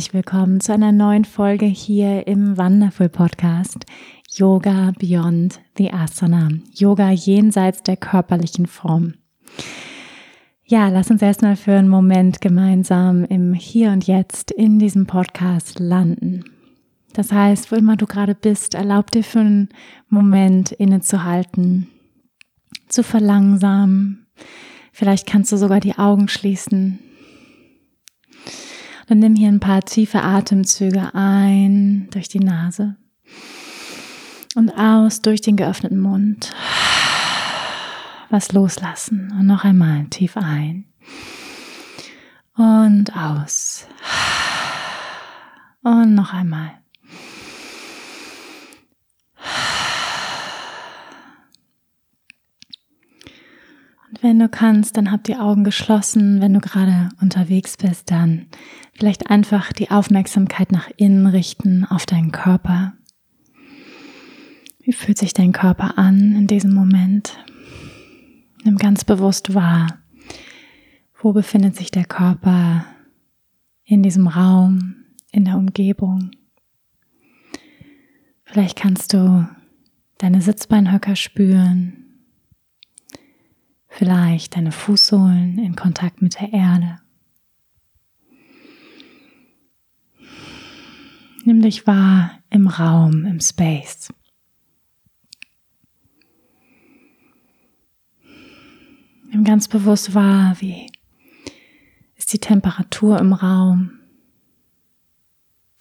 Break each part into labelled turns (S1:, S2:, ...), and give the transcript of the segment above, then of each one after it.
S1: Herzlich willkommen zu einer neuen Folge hier im Wonderful Podcast Yoga Beyond the Asana. Yoga jenseits der körperlichen Form. Ja, lass uns erstmal für einen Moment gemeinsam im Hier und Jetzt in diesem Podcast landen. Das heißt, wo immer du gerade bist, erlaub dir für einen Moment innezuhalten, zu verlangsamen. Vielleicht kannst du sogar die Augen schließen dann nimm hier ein paar tiefe Atemzüge ein durch die Nase und aus durch den geöffneten Mund. Was loslassen und noch einmal tief ein und aus. Und noch einmal. Und wenn du kannst, dann hab die Augen geschlossen. Wenn du gerade unterwegs bist, dann Vielleicht einfach die Aufmerksamkeit nach innen richten auf deinen Körper. Wie fühlt sich dein Körper an in diesem Moment? Nimm ganz bewusst wahr, wo befindet sich der Körper in diesem Raum, in der Umgebung. Vielleicht kannst du deine Sitzbeinhöcker spüren, vielleicht deine Fußsohlen in Kontakt mit der Erde. Nimm dich wahr im Raum, im Space. Nimm ganz bewusst wahr, wie ist die Temperatur im Raum.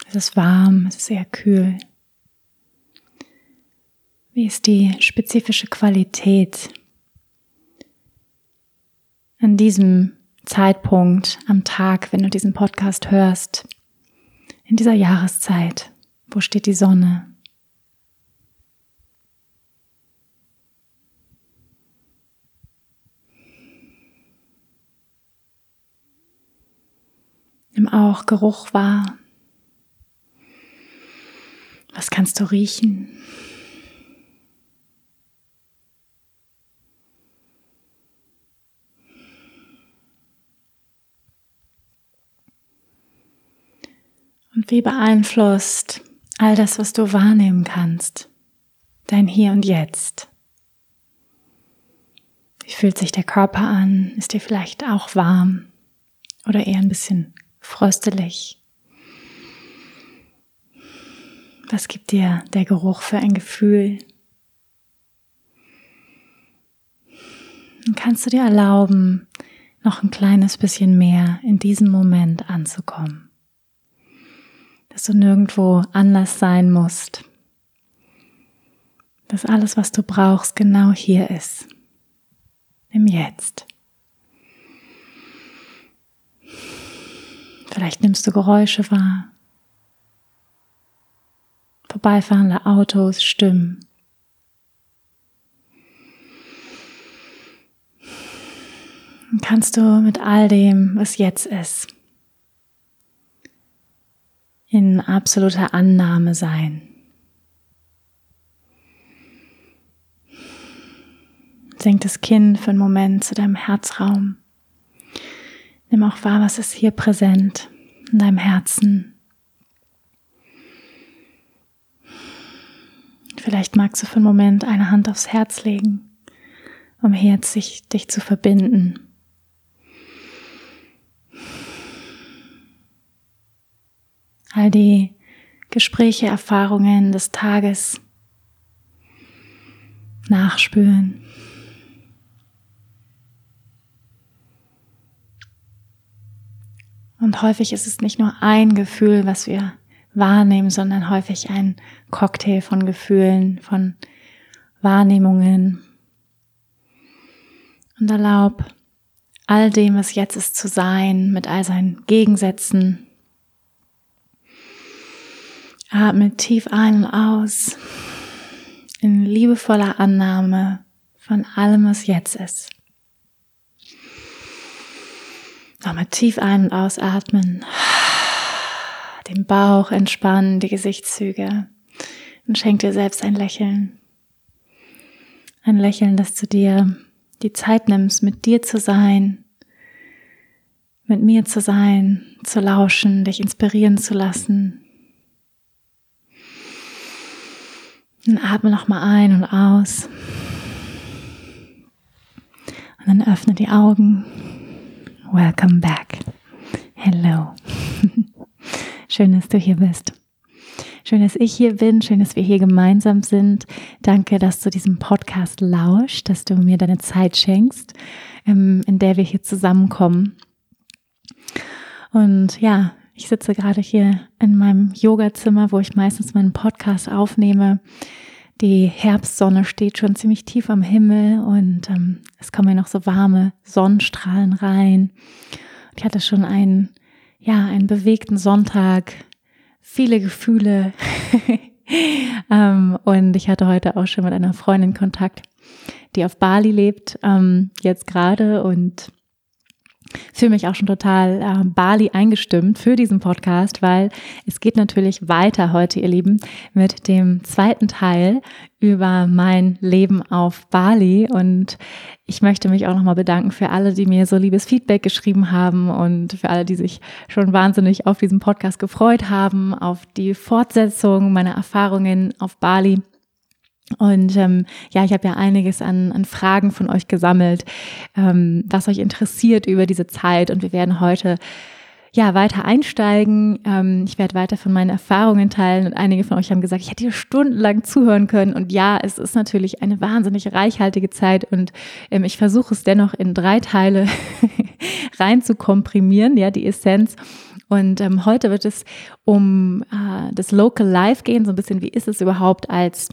S1: Ist es warm? Ist es eher kühl? Wie ist die spezifische Qualität an diesem Zeitpunkt am Tag, wenn du diesen Podcast hörst? In dieser Jahreszeit? Wo steht die Sonne? Nimm auch Geruch wahr. Was kannst du riechen? Und wie beeinflusst all das, was du wahrnehmen kannst, dein Hier und Jetzt? Wie fühlt sich der Körper an? Ist dir vielleicht auch warm oder eher ein bisschen fröstelig? Was gibt dir der Geruch für ein Gefühl? Und kannst du dir erlauben, noch ein kleines bisschen mehr in diesem Moment anzukommen? Dass du nirgendwo anders sein musst, dass alles, was du brauchst, genau hier ist, im Jetzt. Vielleicht nimmst du Geräusche wahr, vorbeifahrende Autos, Stimmen. kannst du mit all dem, was jetzt ist, in absoluter Annahme sein. Senk das Kinn für einen Moment zu deinem Herzraum. Nimm auch wahr, was ist hier präsent in deinem Herzen. Vielleicht magst du für einen Moment eine Hand aufs Herz legen, um hier sich, dich zu verbinden. All die Gespräche, Erfahrungen des Tages nachspüren. Und häufig ist es nicht nur ein Gefühl, was wir wahrnehmen, sondern häufig ein Cocktail von Gefühlen, von Wahrnehmungen. Und erlaub all dem, was jetzt ist, zu sein, mit all seinen Gegensätzen. Atme tief ein und aus in liebevoller Annahme von allem, was jetzt ist. Nochmal tief ein- und ausatmen. Den Bauch entspannen, die Gesichtszüge. Und schenk dir selbst ein Lächeln. Ein Lächeln, dass du dir die Zeit nimmst, mit dir zu sein, mit mir zu sein, zu lauschen, dich inspirieren zu lassen. Und atme nochmal ein und aus. Und dann öffne die Augen. Welcome back. Hello. Schön, dass du hier bist. Schön, dass ich hier bin. Schön, dass wir hier gemeinsam sind. Danke, dass du diesem Podcast lauscht, dass du mir deine Zeit schenkst, ähm, in der wir hier zusammenkommen. Und ja, ich sitze gerade hier in meinem Yogazimmer, wo ich meistens meinen Podcast aufnehme. Die Herbstsonne steht schon ziemlich tief am Himmel und ähm, es kommen ja noch so warme Sonnenstrahlen rein. Und ich hatte schon einen, ja, einen bewegten Sonntag, viele Gefühle. ähm, und ich hatte heute auch schon mit einer Freundin Kontakt, die auf Bali lebt, ähm, jetzt gerade und fühle mich auch schon total äh, Bali eingestimmt für diesen Podcast, weil es geht natürlich weiter heute, ihr Lieben, mit dem zweiten Teil über mein Leben auf Bali und ich möchte mich auch nochmal bedanken für alle, die mir so liebes Feedback geschrieben haben und für alle, die sich schon wahnsinnig auf diesen Podcast gefreut haben, auf die Fortsetzung meiner Erfahrungen auf Bali. Und ähm, ja, ich habe ja einiges an, an Fragen von euch gesammelt, ähm, was euch interessiert über diese Zeit. Und wir werden heute ja weiter einsteigen. Ähm, ich werde weiter von meinen Erfahrungen teilen. Und einige von euch haben gesagt, ich hätte hier stundenlang zuhören können. Und ja, es ist natürlich eine wahnsinnig reichhaltige Zeit. Und ähm, ich versuche es dennoch in drei Teile rein zu komprimieren, ja, die Essenz. Und ähm, heute wird es um äh, das Local Life gehen, so ein bisschen, wie ist es überhaupt als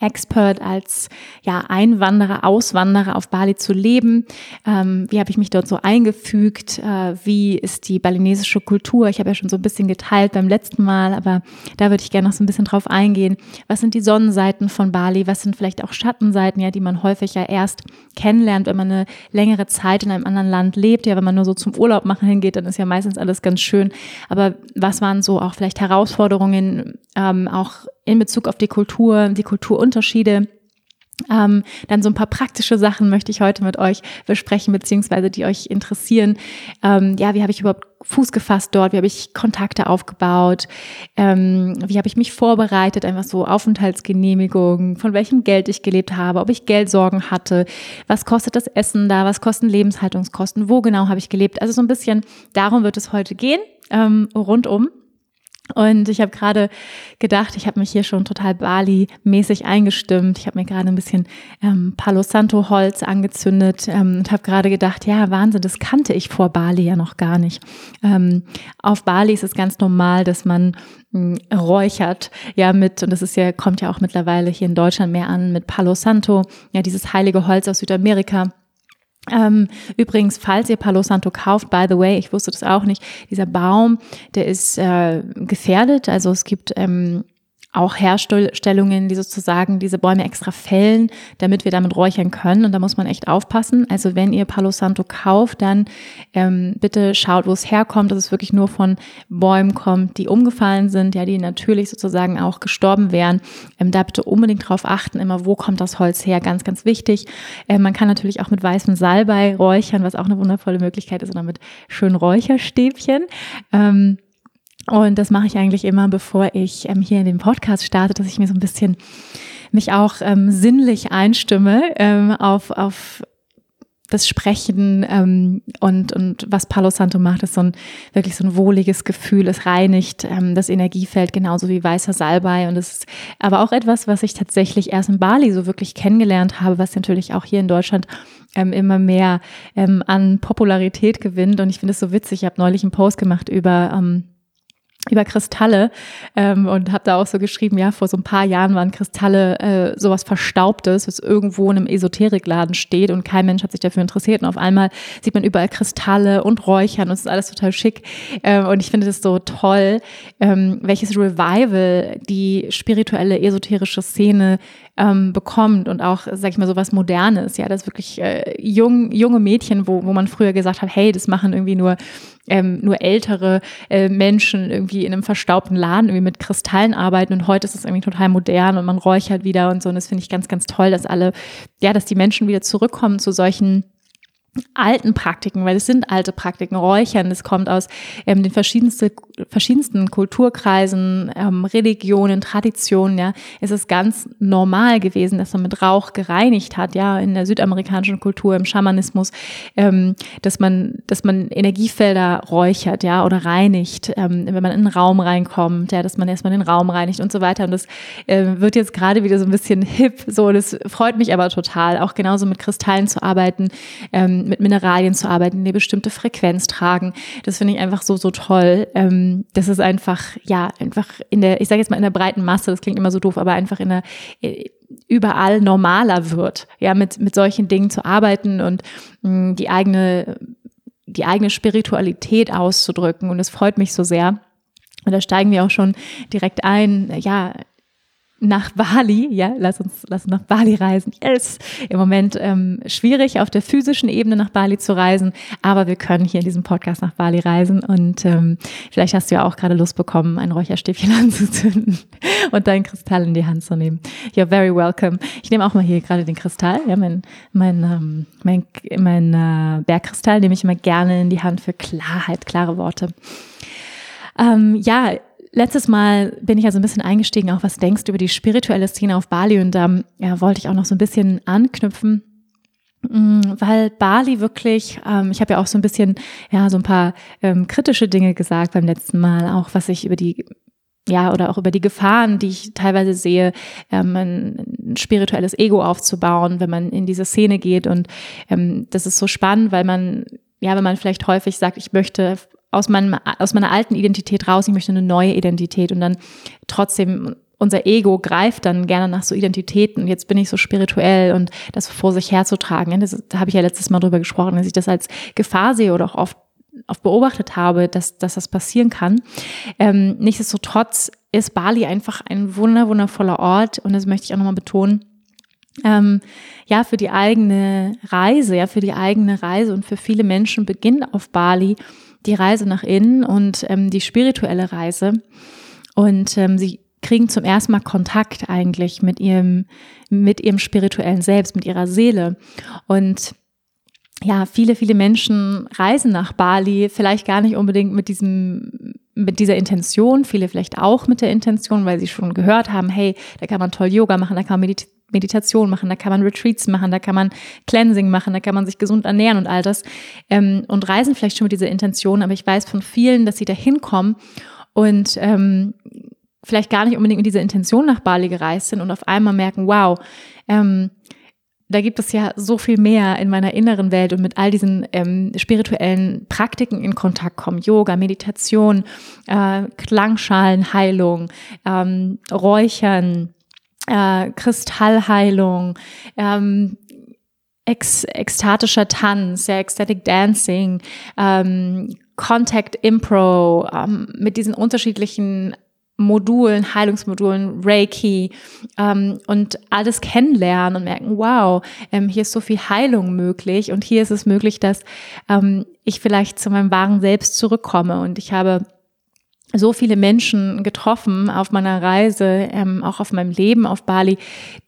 S1: Expert als ja Einwanderer, Auswanderer auf Bali zu leben. Ähm, wie habe ich mich dort so eingefügt? Äh, wie ist die balinesische Kultur? Ich habe ja schon so ein bisschen geteilt beim letzten Mal, aber da würde ich gerne noch so ein bisschen drauf eingehen. Was sind die Sonnenseiten von Bali? Was sind vielleicht auch Schattenseiten, ja, die man häufig ja erst kennenlernt, wenn man eine längere Zeit in einem anderen Land lebt? Ja, wenn man nur so zum Urlaub machen hingeht, dann ist ja meistens alles ganz schön. Aber was waren so auch vielleicht Herausforderungen, ähm, auch in Bezug auf die Kultur, die Kulturunterschiede. Ähm, dann so ein paar praktische Sachen möchte ich heute mit euch besprechen, beziehungsweise die euch interessieren. Ähm, ja, wie habe ich überhaupt Fuß gefasst dort? Wie habe ich Kontakte aufgebaut? Ähm, wie habe ich mich vorbereitet? Einfach so Aufenthaltsgenehmigung, von welchem Geld ich gelebt habe, ob ich Geldsorgen hatte, was kostet das Essen da, was kosten Lebenshaltungskosten, wo genau habe ich gelebt? Also so ein bisschen darum wird es heute gehen, ähm, rundum. Und ich habe gerade gedacht, ich habe mich hier schon total Bali-mäßig eingestimmt. Ich habe mir gerade ein bisschen ähm, Palo Santo Holz angezündet ähm, und habe gerade gedacht, ja, Wahnsinn, das kannte ich vor Bali ja noch gar nicht. Ähm, auf Bali ist es ganz normal, dass man hm, räuchert, ja, mit, und das ist ja, kommt ja auch mittlerweile hier in Deutschland mehr an, mit Palo Santo, ja, dieses heilige Holz aus Südamerika ähm, übrigens, falls ihr Palo Santo kauft, by the way, ich wusste das auch nicht, dieser Baum, der ist äh, gefährdet. Also es gibt ähm, auch Herstellungen, die sozusagen diese Bäume extra fällen, damit wir damit räuchern können. Und da muss man echt aufpassen. Also wenn ihr Palo Santo kauft, dann ähm, bitte schaut, wo es herkommt, dass es wirklich nur von Bäumen kommt, die umgefallen sind, ja, die natürlich sozusagen auch gestorben wären. Ähm, da bitte unbedingt drauf achten, immer wo kommt das Holz her, ganz, ganz wichtig. Ähm, man kann natürlich auch mit weißem Salbei räuchern, was auch eine wundervolle Möglichkeit ist, oder mit schönen Räucherstäbchen. Ähm, und das mache ich eigentlich immer, bevor ich ähm, hier in den Podcast starte, dass ich mir so ein bisschen mich auch ähm, sinnlich einstimme ähm, auf, auf das Sprechen ähm, und, und was Palo Santo macht, ist so ein wirklich so ein wohliges Gefühl. Es reinigt ähm, das Energiefeld genauso wie weißer Salbei. Und es ist aber auch etwas, was ich tatsächlich erst in Bali so wirklich kennengelernt habe, was natürlich auch hier in Deutschland ähm, immer mehr ähm, an Popularität gewinnt. Und ich finde es so witzig. Ich habe neulich einen Post gemacht über ähm, über Kristalle ähm, und habe da auch so geschrieben, ja, vor so ein paar Jahren waren Kristalle äh, sowas Verstaubtes, was irgendwo in einem Esoterikladen steht und kein Mensch hat sich dafür interessiert. Und auf einmal sieht man überall Kristalle und Räuchern und es ist alles total schick. Ähm, und ich finde das so toll, ähm, welches Revival die spirituelle, esoterische Szene ähm, bekommt und auch, sag ich mal, so was Modernes, ja, das wirklich äh, jung, junge Mädchen, wo, wo man früher gesagt hat, hey, das machen irgendwie nur ähm, nur ältere äh, Menschen irgendwie in einem verstaubten Laden irgendwie mit Kristallen arbeiten und heute ist es irgendwie total modern und man räuchert wieder und so. Und das finde ich ganz, ganz toll, dass alle, ja, dass die Menschen wieder zurückkommen zu solchen alten Praktiken, weil es sind alte Praktiken, Räuchern, es kommt aus ähm, den verschiedensten, verschiedensten Kulturkreisen, ähm, Religionen, Traditionen, ja. Es ist ganz normal gewesen, dass man mit Rauch gereinigt hat, ja, in der südamerikanischen Kultur, im Schamanismus, ähm, dass man, dass man Energiefelder räuchert, ja, oder reinigt, ähm, wenn man in einen Raum reinkommt, ja, dass man erstmal den Raum reinigt und so weiter. Und das äh, wird jetzt gerade wieder so ein bisschen hip, so, das freut mich aber total, auch genauso mit Kristallen zu arbeiten, ähm, mit Mineralien zu arbeiten, die eine bestimmte Frequenz tragen. Das finde ich einfach so, so toll. Ähm, das ist einfach, ja, einfach in der, ich sage jetzt mal in der breiten Masse, das klingt immer so doof, aber einfach in der, äh, überall normaler wird, ja, mit, mit solchen Dingen zu arbeiten und mh, mm, die eigene, die eigene Spiritualität auszudrücken. Und es freut mich so sehr. Und da steigen wir auch schon direkt ein. Ja, nach Bali, ja, lass uns, lass uns nach Bali reisen. Yes! Im Moment ähm, schwierig, auf der physischen Ebene nach Bali zu reisen, aber wir können hier in diesem Podcast nach Bali reisen und ähm, vielleicht hast du ja auch gerade Lust bekommen, ein Räucherstäbchen anzuzünden und deinen Kristall in die Hand zu nehmen. You're very welcome. Ich nehme auch mal hier gerade den Kristall, ja, mein, mein, ähm, mein, mein äh, Bergkristall nehme ich immer gerne in die Hand für Klarheit, klare Worte. Ähm, ja, Letztes Mal bin ich ja so ein bisschen eingestiegen, auch was denkst du über die spirituelle Szene auf Bali und da ja, wollte ich auch noch so ein bisschen anknüpfen mm, weil Bali wirklich, ähm, ich habe ja auch so ein bisschen, ja, so ein paar ähm, kritische Dinge gesagt beim letzten Mal, auch was ich über die ja, oder auch über die Gefahren, die ich teilweise sehe, ähm, ein spirituelles Ego aufzubauen, wenn man in diese Szene geht. Und ähm, das ist so spannend, weil man, ja, wenn man vielleicht häufig sagt, ich möchte aus, meinem, aus meiner alten Identität raus, ich möchte eine neue Identität und dann trotzdem unser Ego greift dann gerne nach so Identitäten jetzt bin ich so spirituell und das vor sich herzutragen. Das, da habe ich ja letztes Mal drüber gesprochen, dass ich das als Gefahr sehe oder auch oft oft beobachtet habe, dass, dass das passieren kann. Ähm, nichtsdestotrotz ist Bali einfach ein wunder, wundervoller Ort und das möchte ich auch nochmal betonen. Ähm, ja, für die eigene Reise, ja, für die eigene Reise und für viele Menschen beginnt auf Bali die Reise nach innen und ähm, die spirituelle Reise. Und ähm, sie kriegen zum ersten Mal Kontakt eigentlich mit ihrem, mit ihrem spirituellen Selbst, mit ihrer Seele. Und ja, viele, viele Menschen reisen nach Bali, vielleicht gar nicht unbedingt mit diesem, mit dieser Intention, viele vielleicht auch mit der Intention, weil sie schon gehört haben, hey, da kann man toll Yoga machen, da kann man Meditation machen, da kann man Retreats machen, da kann man Cleansing machen, da kann man sich gesund ernähren und all das. Ähm, und reisen vielleicht schon mit dieser Intention, aber ich weiß von vielen, dass sie da hinkommen und ähm, vielleicht gar nicht unbedingt mit dieser Intention nach Bali gereist sind und auf einmal merken, wow, ähm, da gibt es ja so viel mehr in meiner inneren Welt und mit all diesen ähm, spirituellen Praktiken in Kontakt kommen. Yoga, Meditation, äh, Klangschalenheilung, ähm, Räuchern, äh, Kristallheilung, ähm, ex ekstatischer Tanz, ja, Ecstatic Dancing, ähm, Contact Impro, ähm, mit diesen unterschiedlichen Modulen, Heilungsmodulen, Reiki ähm, und alles kennenlernen und merken, wow, ähm, hier ist so viel Heilung möglich und hier ist es möglich, dass ähm, ich vielleicht zu meinem wahren Selbst zurückkomme. Und ich habe so viele Menschen getroffen auf meiner Reise, ähm, auch auf meinem Leben auf Bali,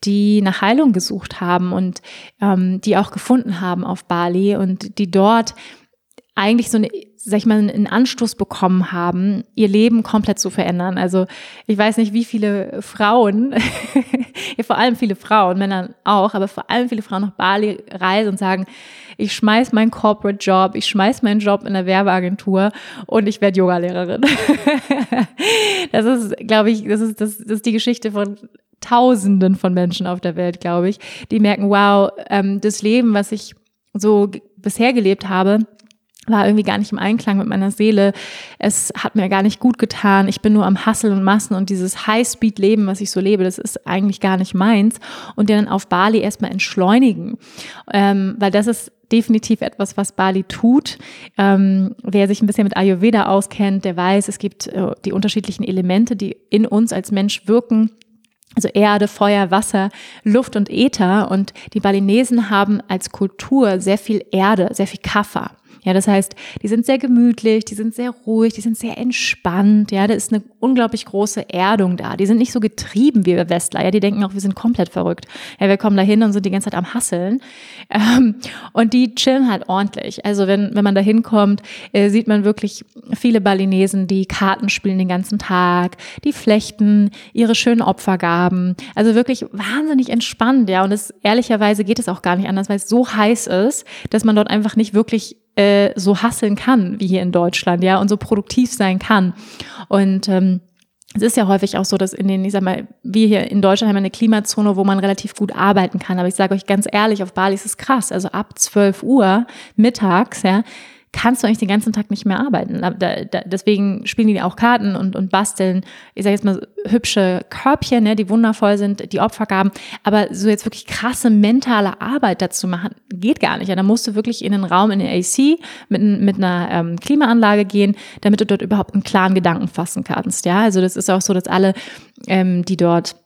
S1: die nach Heilung gesucht haben und ähm, die auch gefunden haben auf Bali und die dort eigentlich so eine, sag ich mal, einen Anstoß bekommen haben, ihr Leben komplett zu verändern. Also ich weiß nicht, wie viele Frauen, ja, vor allem viele Frauen, Männer auch, aber vor allem viele Frauen nach Bali reisen und sagen, ich schmeiß meinen Corporate Job, ich schmeiß meinen Job in der Werbeagentur und ich werde Yogalehrerin. das ist, glaube ich, das ist, das, das ist die Geschichte von Tausenden von Menschen auf der Welt, glaube ich, die merken, wow, ähm, das Leben, was ich so bisher gelebt habe, war irgendwie gar nicht im Einklang mit meiner Seele. Es hat mir gar nicht gut getan. Ich bin nur am Hustle und Massen und dieses High-Speed-Leben, was ich so lebe, das ist eigentlich gar nicht meins. Und dann auf Bali erstmal entschleunigen, ähm, weil das ist definitiv etwas, was Bali tut. Ähm, wer sich ein bisschen mit Ayurveda auskennt, der weiß, es gibt äh, die unterschiedlichen Elemente, die in uns als Mensch wirken also Erde, Feuer, Wasser, Luft und Äther. Und die Balinesen haben als Kultur sehr viel Erde, sehr viel Kaffer. Ja, das heißt, die sind sehr gemütlich, die sind sehr ruhig, die sind sehr entspannt. Ja, da ist eine unglaublich große Erdung da. Die sind nicht so getrieben wie wir Westler. Ja, die denken auch, wir sind komplett verrückt. Ja, wir kommen da hin und sind die ganze Zeit am Hasseln. Ähm, und die chillen halt ordentlich. Also wenn, wenn man da hinkommt, äh, sieht man wirklich viele Balinesen, die Karten spielen den ganzen Tag, die flechten ihre schönen Opfergaben. Also wirklich wahnsinnig entspannt. Ja, und es ehrlicherweise geht es auch gar nicht anders, weil es so heiß ist, dass man dort einfach nicht wirklich äh, so hasseln kann wie hier in Deutschland, ja, und so produktiv sein kann. Und ähm, es ist ja häufig auch so, dass in den, ich sag mal, wir hier in Deutschland haben eine Klimazone, wo man relativ gut arbeiten kann. Aber ich sage euch ganz ehrlich, auf Bali ist es krass. Also ab 12 Uhr mittags, ja, kannst du eigentlich den ganzen Tag nicht mehr arbeiten. Da, da, deswegen spielen die auch Karten und, und basteln, ich sage jetzt mal, hübsche Körbchen, ne, die wundervoll sind, die Opfergaben. Aber so jetzt wirklich krasse mentale Arbeit dazu machen, geht gar nicht. Ja, da musst du wirklich in den Raum, in den AC mit, mit einer ähm, Klimaanlage gehen, damit du dort überhaupt einen klaren Gedanken fassen kannst. Ja, also das ist auch so, dass alle, ähm, die dort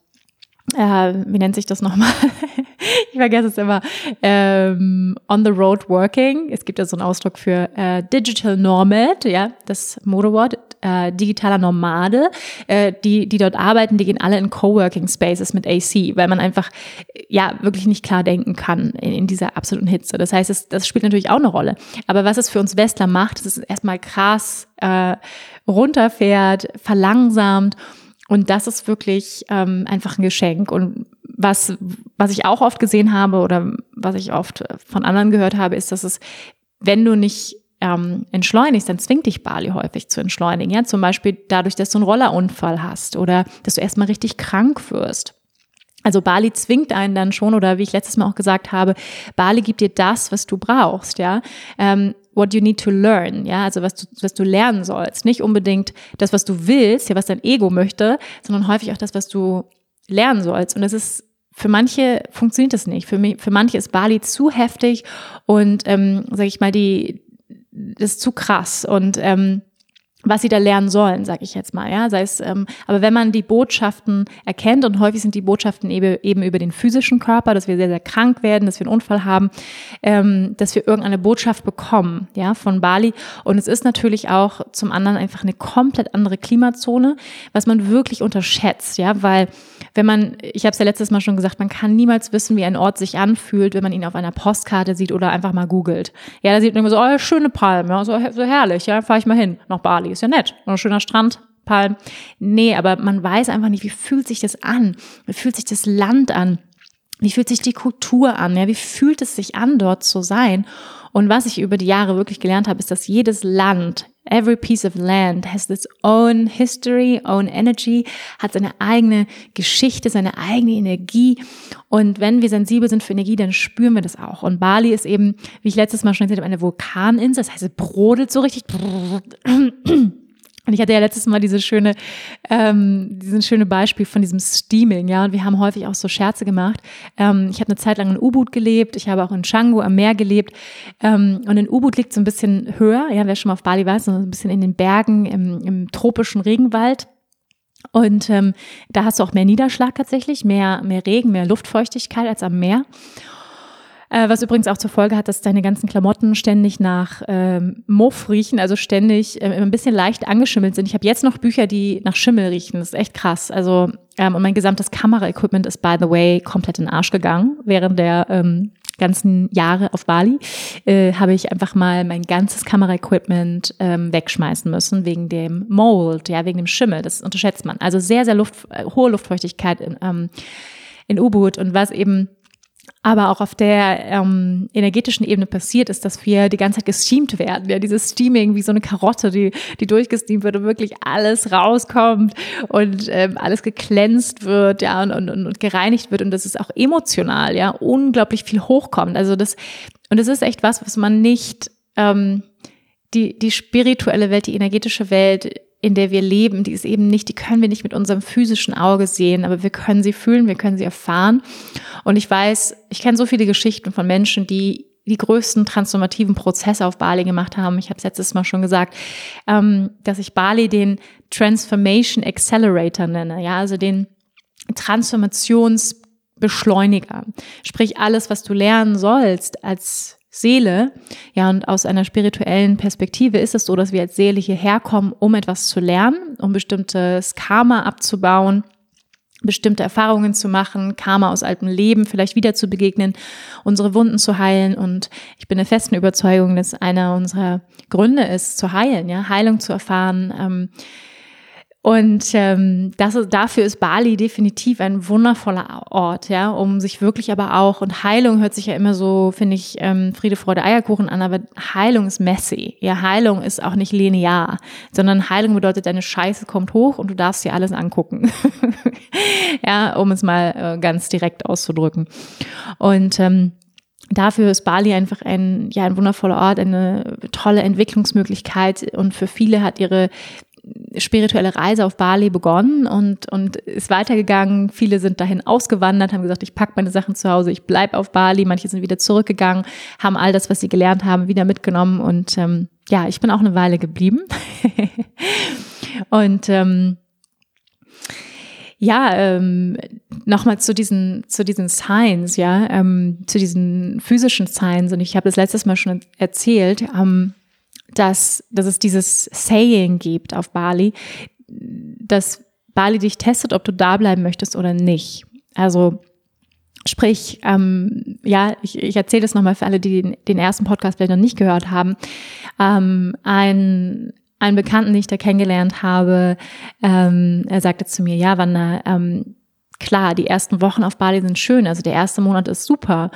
S1: äh, wie nennt sich das nochmal? ich vergesse es immer. Ähm, on the road working. Es gibt ja so einen Ausdruck für äh, Digital Nomad, ja, das Modewort, äh, digitaler Nomade. Äh, die, die dort arbeiten, die gehen alle in Coworking Spaces mit AC, weil man einfach ja wirklich nicht klar denken kann in, in dieser absoluten Hitze. Das heißt, es, das spielt natürlich auch eine Rolle. Aber was es für uns Westler macht, ist es erstmal krass äh, runterfährt, verlangsamt und das ist wirklich ähm, einfach ein Geschenk. Und was, was ich auch oft gesehen habe oder was ich oft von anderen gehört habe, ist, dass es, wenn du nicht ähm, entschleunigst, dann zwingt dich Bali häufig zu entschleunigen. Ja, zum Beispiel dadurch, dass du einen Rollerunfall hast oder dass du erstmal richtig krank wirst. Also Bali zwingt einen dann schon, oder wie ich letztes Mal auch gesagt habe, Bali gibt dir das, was du brauchst, ja. Ähm, what you need to learn, ja, also was du, was du lernen sollst. Nicht unbedingt das, was du willst, ja, was dein Ego möchte, sondern häufig auch das, was du lernen sollst. Und das ist für manche funktioniert das nicht. Für, mich, für manche ist Bali zu heftig und, ähm, sag ich mal, die, das ist zu krass. Und ähm, was sie da lernen sollen, sage ich jetzt mal, ja, sei es, ähm, aber wenn man die Botschaften erkennt und häufig sind die Botschaften eben, eben über den physischen Körper, dass wir sehr sehr krank werden, dass wir einen Unfall haben, ähm, dass wir irgendeine Botschaft bekommen, ja, von Bali und es ist natürlich auch zum anderen einfach eine komplett andere Klimazone, was man wirklich unterschätzt, ja, weil wenn man, ich habe es ja letztes Mal schon gesagt, man kann niemals wissen, wie ein Ort sich anfühlt, wenn man ihn auf einer Postkarte sieht oder einfach mal googelt. Ja, da sieht man immer so, oh, schöne Palme, ja, so, so herrlich, ja, fahre ich mal hin nach Bali. Ist ja nett. Ein schöner Strand, Palm. Nee, aber man weiß einfach nicht, wie fühlt sich das an? Wie fühlt sich das Land an? Wie fühlt sich die Kultur an? Ja, wie fühlt es sich an, dort zu sein? Und was ich über die Jahre wirklich gelernt habe, ist, dass jedes Land, every piece of land has its own history, own energy, hat seine eigene Geschichte, seine eigene Energie. Und wenn wir sensibel sind für Energie, dann spüren wir das auch. Und Bali ist eben, wie ich letztes Mal schon erzählt habe, eine Vulkaninsel. Das heißt, es brodelt so richtig. Und ich hatte ja letztes Mal diese schöne, ähm, diesen schöne Beispiel von diesem Steaming, ja. Und wir haben häufig auch so Scherze gemacht. Ähm, ich habe eine Zeit lang in U-Boot gelebt. Ich habe auch in Canggu am Meer gelebt. Ähm, und in U-Boot liegt so ein bisschen höher, ja. Wer schon mal auf Bali war, so ein bisschen in den Bergen im, im tropischen Regenwald. Und ähm, da hast du auch mehr Niederschlag tatsächlich, mehr, mehr Regen, mehr Luftfeuchtigkeit als am Meer. Äh, was übrigens auch zur Folge hat, dass deine ganzen Klamotten ständig nach ähm, Muff riechen, also ständig äh, ein bisschen leicht angeschimmelt sind. Ich habe jetzt noch Bücher, die nach Schimmel riechen. Das ist echt krass. Also ähm, und mein gesamtes Kameraequipment ist by the way komplett in den Arsch gegangen während der ähm, ganzen Jahre auf Bali, äh, habe ich einfach mal mein ganzes Kameraequipment ähm, wegschmeißen müssen wegen dem Mold, ja, wegen dem Schimmel. Das unterschätzt man. Also sehr, sehr Luft, äh, hohe Luftfeuchtigkeit in, ähm, in U-Boot und was eben aber auch auf der ähm, energetischen Ebene passiert, ist, dass wir die ganze Zeit gesteamt werden. Ja, dieses Steaming wie so eine Karotte, die, die durchgesteamt wird und wirklich alles rauskommt und ähm, alles geglänzt wird, ja, und, und, und gereinigt wird. Und das ist auch emotional, ja, unglaublich viel hochkommt. Also das, und das ist echt was, was man nicht, ähm, die, die spirituelle Welt, die energetische Welt, in der wir leben, die ist eben nicht, die können wir nicht mit unserem physischen Auge sehen, aber wir können sie fühlen, wir können sie erfahren. Und ich weiß, ich kenne so viele Geschichten von Menschen, die die größten transformativen Prozesse auf Bali gemacht haben. Ich habe es letztes Mal schon gesagt, ähm, dass ich Bali den Transformation Accelerator nenne, ja, also den Transformationsbeschleuniger. Sprich, alles, was du lernen sollst als Seele, ja, und aus einer spirituellen Perspektive ist es so, dass wir als Seele hierher kommen, um etwas zu lernen, um bestimmtes Karma abzubauen, bestimmte Erfahrungen zu machen, Karma aus altem Leben vielleicht wieder zu begegnen, unsere Wunden zu heilen. Und ich bin der festen Überzeugung, dass einer unserer Gründe ist, zu heilen, ja, Heilung zu erfahren, ähm, und ähm, das ist, dafür ist Bali definitiv ein wundervoller Ort, ja, um sich wirklich aber auch, und Heilung hört sich ja immer so, finde ich, ähm, Friede, Freude, Eierkuchen an, aber Heilung ist messy. Ja, Heilung ist auch nicht linear, sondern Heilung bedeutet, deine Scheiße kommt hoch und du darfst dir alles angucken. ja, um es mal äh, ganz direkt auszudrücken. Und ähm, Dafür ist Bali einfach ein, ja, ein wundervoller Ort, eine tolle Entwicklungsmöglichkeit und für viele hat ihre spirituelle Reise auf Bali begonnen und, und ist weitergegangen. Viele sind dahin ausgewandert, haben gesagt, ich packe meine Sachen zu Hause, ich bleib auf Bali. Manche sind wieder zurückgegangen, haben all das, was sie gelernt haben, wieder mitgenommen. Und ähm, ja, ich bin auch eine Weile geblieben. und ähm, ja, ähm, nochmal zu diesen, zu diesen Signs, ja, ähm, zu diesen physischen Signs. Und ich habe das letztes Mal schon erzählt. Ähm, dass, dass es dieses Saying gibt auf Bali, dass Bali dich testet, ob du da bleiben möchtest oder nicht. Also Sprich, ähm, ja, ich, ich erzähle das nochmal für alle, die den, den, ersten Podcast vielleicht noch nicht gehört haben. Ähm, ein, ein Bekannten, den ich da kennengelernt habe, ähm, er sagte zu mir, ja, Wanda, ähm, klar, die ersten Wochen auf Bali sind schön, also der erste Monat ist super.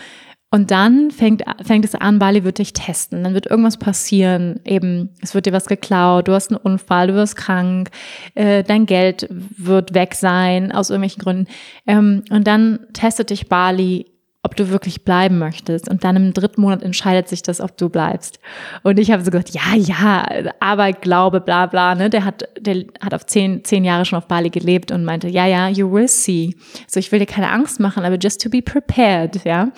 S1: Und dann fängt, fängt es an, Bali wird dich testen. Dann wird irgendwas passieren. Eben, es wird dir was geklaut, du hast einen Unfall, du wirst krank, äh, dein Geld wird weg sein, aus irgendwelchen Gründen. Ähm, und dann testet dich Bali ob du wirklich bleiben möchtest. Und dann im dritten Monat entscheidet sich das, ob du bleibst. Und ich habe so gesagt, ja, ja, Arbeit, Glaube, bla bla. Ne? Der hat, der hat auf zehn, zehn Jahre schon auf Bali gelebt und meinte, ja, ja, you will see. So, ich will dir keine Angst machen, aber just to be prepared, ja.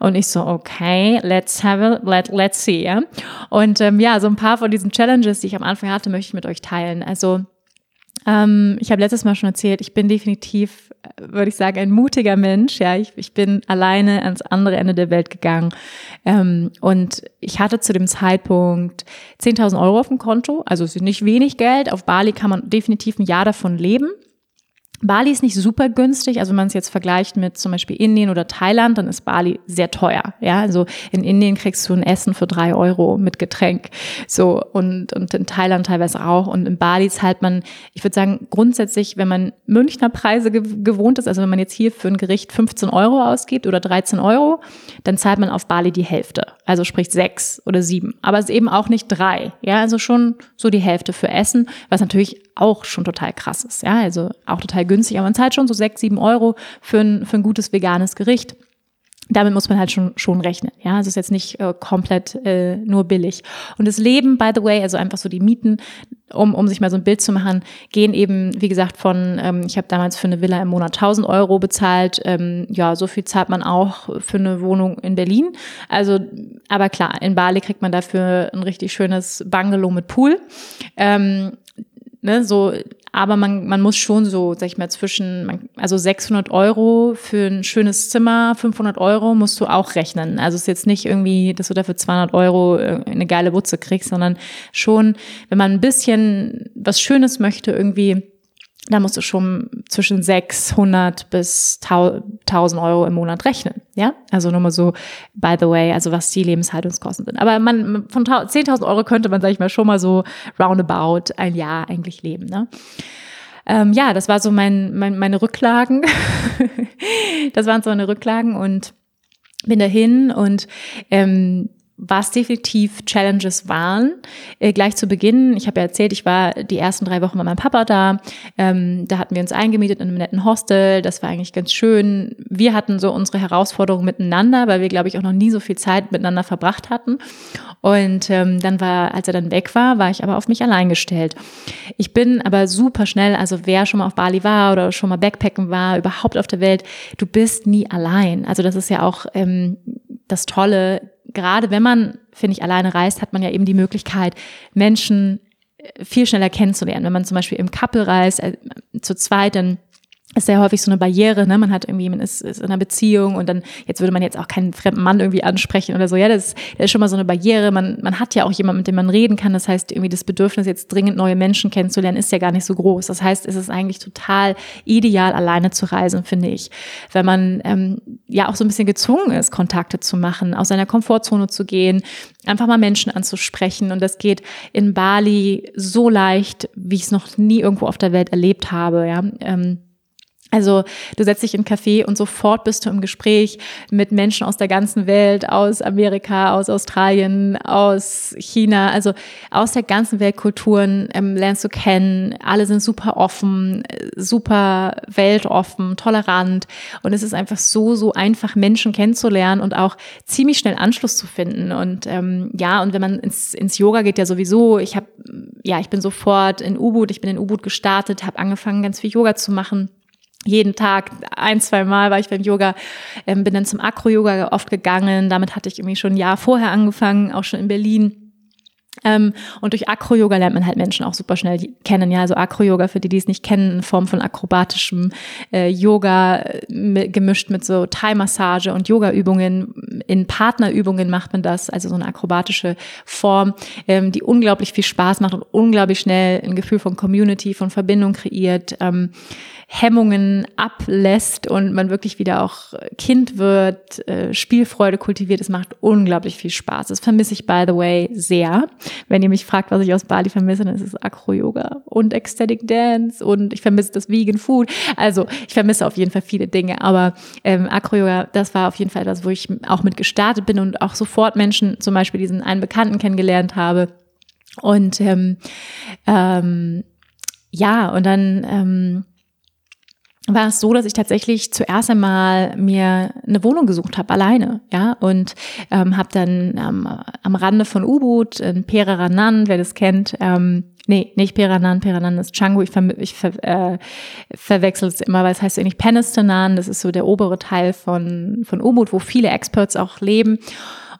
S1: Und ich so, okay, let's have a, let, let's see, ja. Und ähm, ja, so ein paar von diesen Challenges, die ich am Anfang hatte, möchte ich mit euch teilen. Also ähm, ich habe letztes Mal schon erzählt, ich bin definitiv, würde ich sagen, ein mutiger Mensch. Ja, ich, ich bin alleine ans andere Ende der Welt gegangen. Ähm, und ich hatte zu dem Zeitpunkt 10.000 Euro auf dem Konto. Also es ist nicht wenig Geld. Auf Bali kann man definitiv ein Jahr davon leben. Bali ist nicht super günstig, also wenn man es jetzt vergleicht mit zum Beispiel Indien oder Thailand, dann ist Bali sehr teuer. Ja, also in Indien kriegst du ein Essen für drei Euro mit Getränk, so und und in Thailand teilweise auch. Und in Bali zahlt man, ich würde sagen grundsätzlich, wenn man Münchner Preise gewohnt ist, also wenn man jetzt hier für ein Gericht 15 Euro ausgibt oder 13 Euro, dann zahlt man auf Bali die Hälfte, also sprich sechs oder sieben, aber es ist eben auch nicht drei. Ja, also schon so die Hälfte für Essen, was natürlich auch schon total krass ist. Ja, also auch total günstig, aber man zahlt schon so sechs, sieben Euro für ein, für ein gutes veganes Gericht. Damit muss man halt schon, schon rechnen. Ja, es ist jetzt nicht äh, komplett äh, nur billig. Und das Leben, by the way, also einfach so die Mieten, um, um sich mal so ein Bild zu machen, gehen eben, wie gesagt, von, ähm, ich habe damals für eine Villa im Monat 1000 Euro bezahlt. Ähm, ja, so viel zahlt man auch für eine Wohnung in Berlin. Also, aber klar, in Bali kriegt man dafür ein richtig schönes Bungalow mit Pool. Ähm, ne, so, aber man, man muss schon so, sag ich mal, zwischen, also 600 Euro für ein schönes Zimmer, 500 Euro musst du auch rechnen. Also es ist jetzt nicht irgendwie, dass du dafür 200 Euro äh, eine geile Wutze kriegst, sondern schon, wenn man ein bisschen was Schönes möchte, irgendwie da musst du schon zwischen 600 bis 1000 Euro im Monat rechnen. Ja, also nur mal so, by the way, also was die Lebenshaltungskosten sind. Aber man, von 10.000 Euro könnte man, sag ich mal, schon mal so roundabout ein Jahr eigentlich leben. Ne? Ähm, ja, das war so mein, mein, meine Rücklagen. das waren so meine Rücklagen und bin dahin und ähm, was definitiv Challenges waren. Äh, gleich zu Beginn, ich habe ja erzählt, ich war die ersten drei Wochen mit meinem Papa da. Ähm, da hatten wir uns eingemietet in einem netten Hostel. Das war eigentlich ganz schön. Wir hatten so unsere Herausforderungen miteinander, weil wir, glaube ich, auch noch nie so viel Zeit miteinander verbracht hatten. Und ähm, dann war, als er dann weg war, war ich aber auf mich allein gestellt. Ich bin aber super schnell, also wer schon mal auf Bali war oder schon mal Backpacken war, überhaupt auf der Welt, du bist nie allein. Also das ist ja auch ähm, das Tolle gerade wenn man, finde ich, alleine reist, hat man ja eben die Möglichkeit, Menschen äh, viel schneller kennenzulernen. Wenn man zum Beispiel im Couple reist, äh, zu zweit, dann ist sehr häufig so eine Barriere, ne? Man hat irgendwie, man ist, ist in einer Beziehung und dann, jetzt würde man jetzt auch keinen fremden Mann irgendwie ansprechen oder so. Ja, das, das ist schon mal so eine Barriere. Man, man hat ja auch jemanden, mit dem man reden kann. Das heißt, irgendwie das Bedürfnis, jetzt dringend neue Menschen kennenzulernen, ist ja gar nicht so groß. Das heißt, es ist eigentlich total ideal, alleine zu reisen, finde ich. Wenn man ähm, ja auch so ein bisschen gezwungen ist, Kontakte zu machen, aus seiner Komfortzone zu gehen, einfach mal Menschen anzusprechen. Und das geht in Bali so leicht, wie ich es noch nie irgendwo auf der Welt erlebt habe. Ja. Ähm, also du setzt dich in einen Café und sofort bist du im Gespräch mit Menschen aus der ganzen Welt, aus Amerika, aus Australien, aus China, also aus der ganzen Welt Kulturen ähm, lernst du kennen. Alle sind super offen, super weltoffen, tolerant und es ist einfach so, so einfach Menschen kennenzulernen und auch ziemlich schnell Anschluss zu finden. Und ähm, ja, und wenn man ins, ins Yoga geht, ja sowieso, ich habe, ja, ich bin sofort in U-Boot, ich bin in U-Boot gestartet, habe angefangen, ganz viel Yoga zu machen jeden Tag ein, zwei Mal war ich beim Yoga, ähm, bin dann zum Acro-Yoga oft gegangen. Damit hatte ich irgendwie schon ein Jahr vorher angefangen, auch schon in Berlin. Ähm, und durch Acro-Yoga lernt man halt Menschen auch super schnell kennen. Ja, also Acro-Yoga, für die, die es nicht kennen, in Form von akrobatischem äh, Yoga äh, gemischt mit so Thai-Massage und Yoga-Übungen. In Partnerübungen macht man das, also so eine akrobatische Form, ähm, die unglaublich viel Spaß macht und unglaublich schnell ein Gefühl von Community, von Verbindung kreiert. Ähm, Hemmungen ablässt und man wirklich wieder auch Kind wird, äh, Spielfreude kultiviert. Es macht unglaublich viel Spaß. Das vermisse ich, by the way, sehr. Wenn ihr mich fragt, was ich aus Bali vermisse, dann ist es Acro-Yoga und Ecstatic Dance und ich vermisse das Vegan Food. Also ich vermisse auf jeden Fall viele Dinge, aber ähm, Acro-Yoga, das war auf jeden Fall etwas, wo ich auch mit gestartet bin und auch sofort Menschen, zum Beispiel diesen einen Bekannten kennengelernt habe. Und ähm, ähm, ja, und dann ähm, war es so, dass ich tatsächlich zuerst einmal mir eine Wohnung gesucht habe, alleine, ja, und ähm, habe dann ähm, am Rande von Ubud in Peraranan, wer das kennt, ähm, nee, nicht Peranan, Peranan ist Canggu, ich, ver ich ver äh, verwechsel es immer, weil es heißt eigentlich Penistanan, das ist so der obere Teil von, von Ubud, wo viele Experts auch leben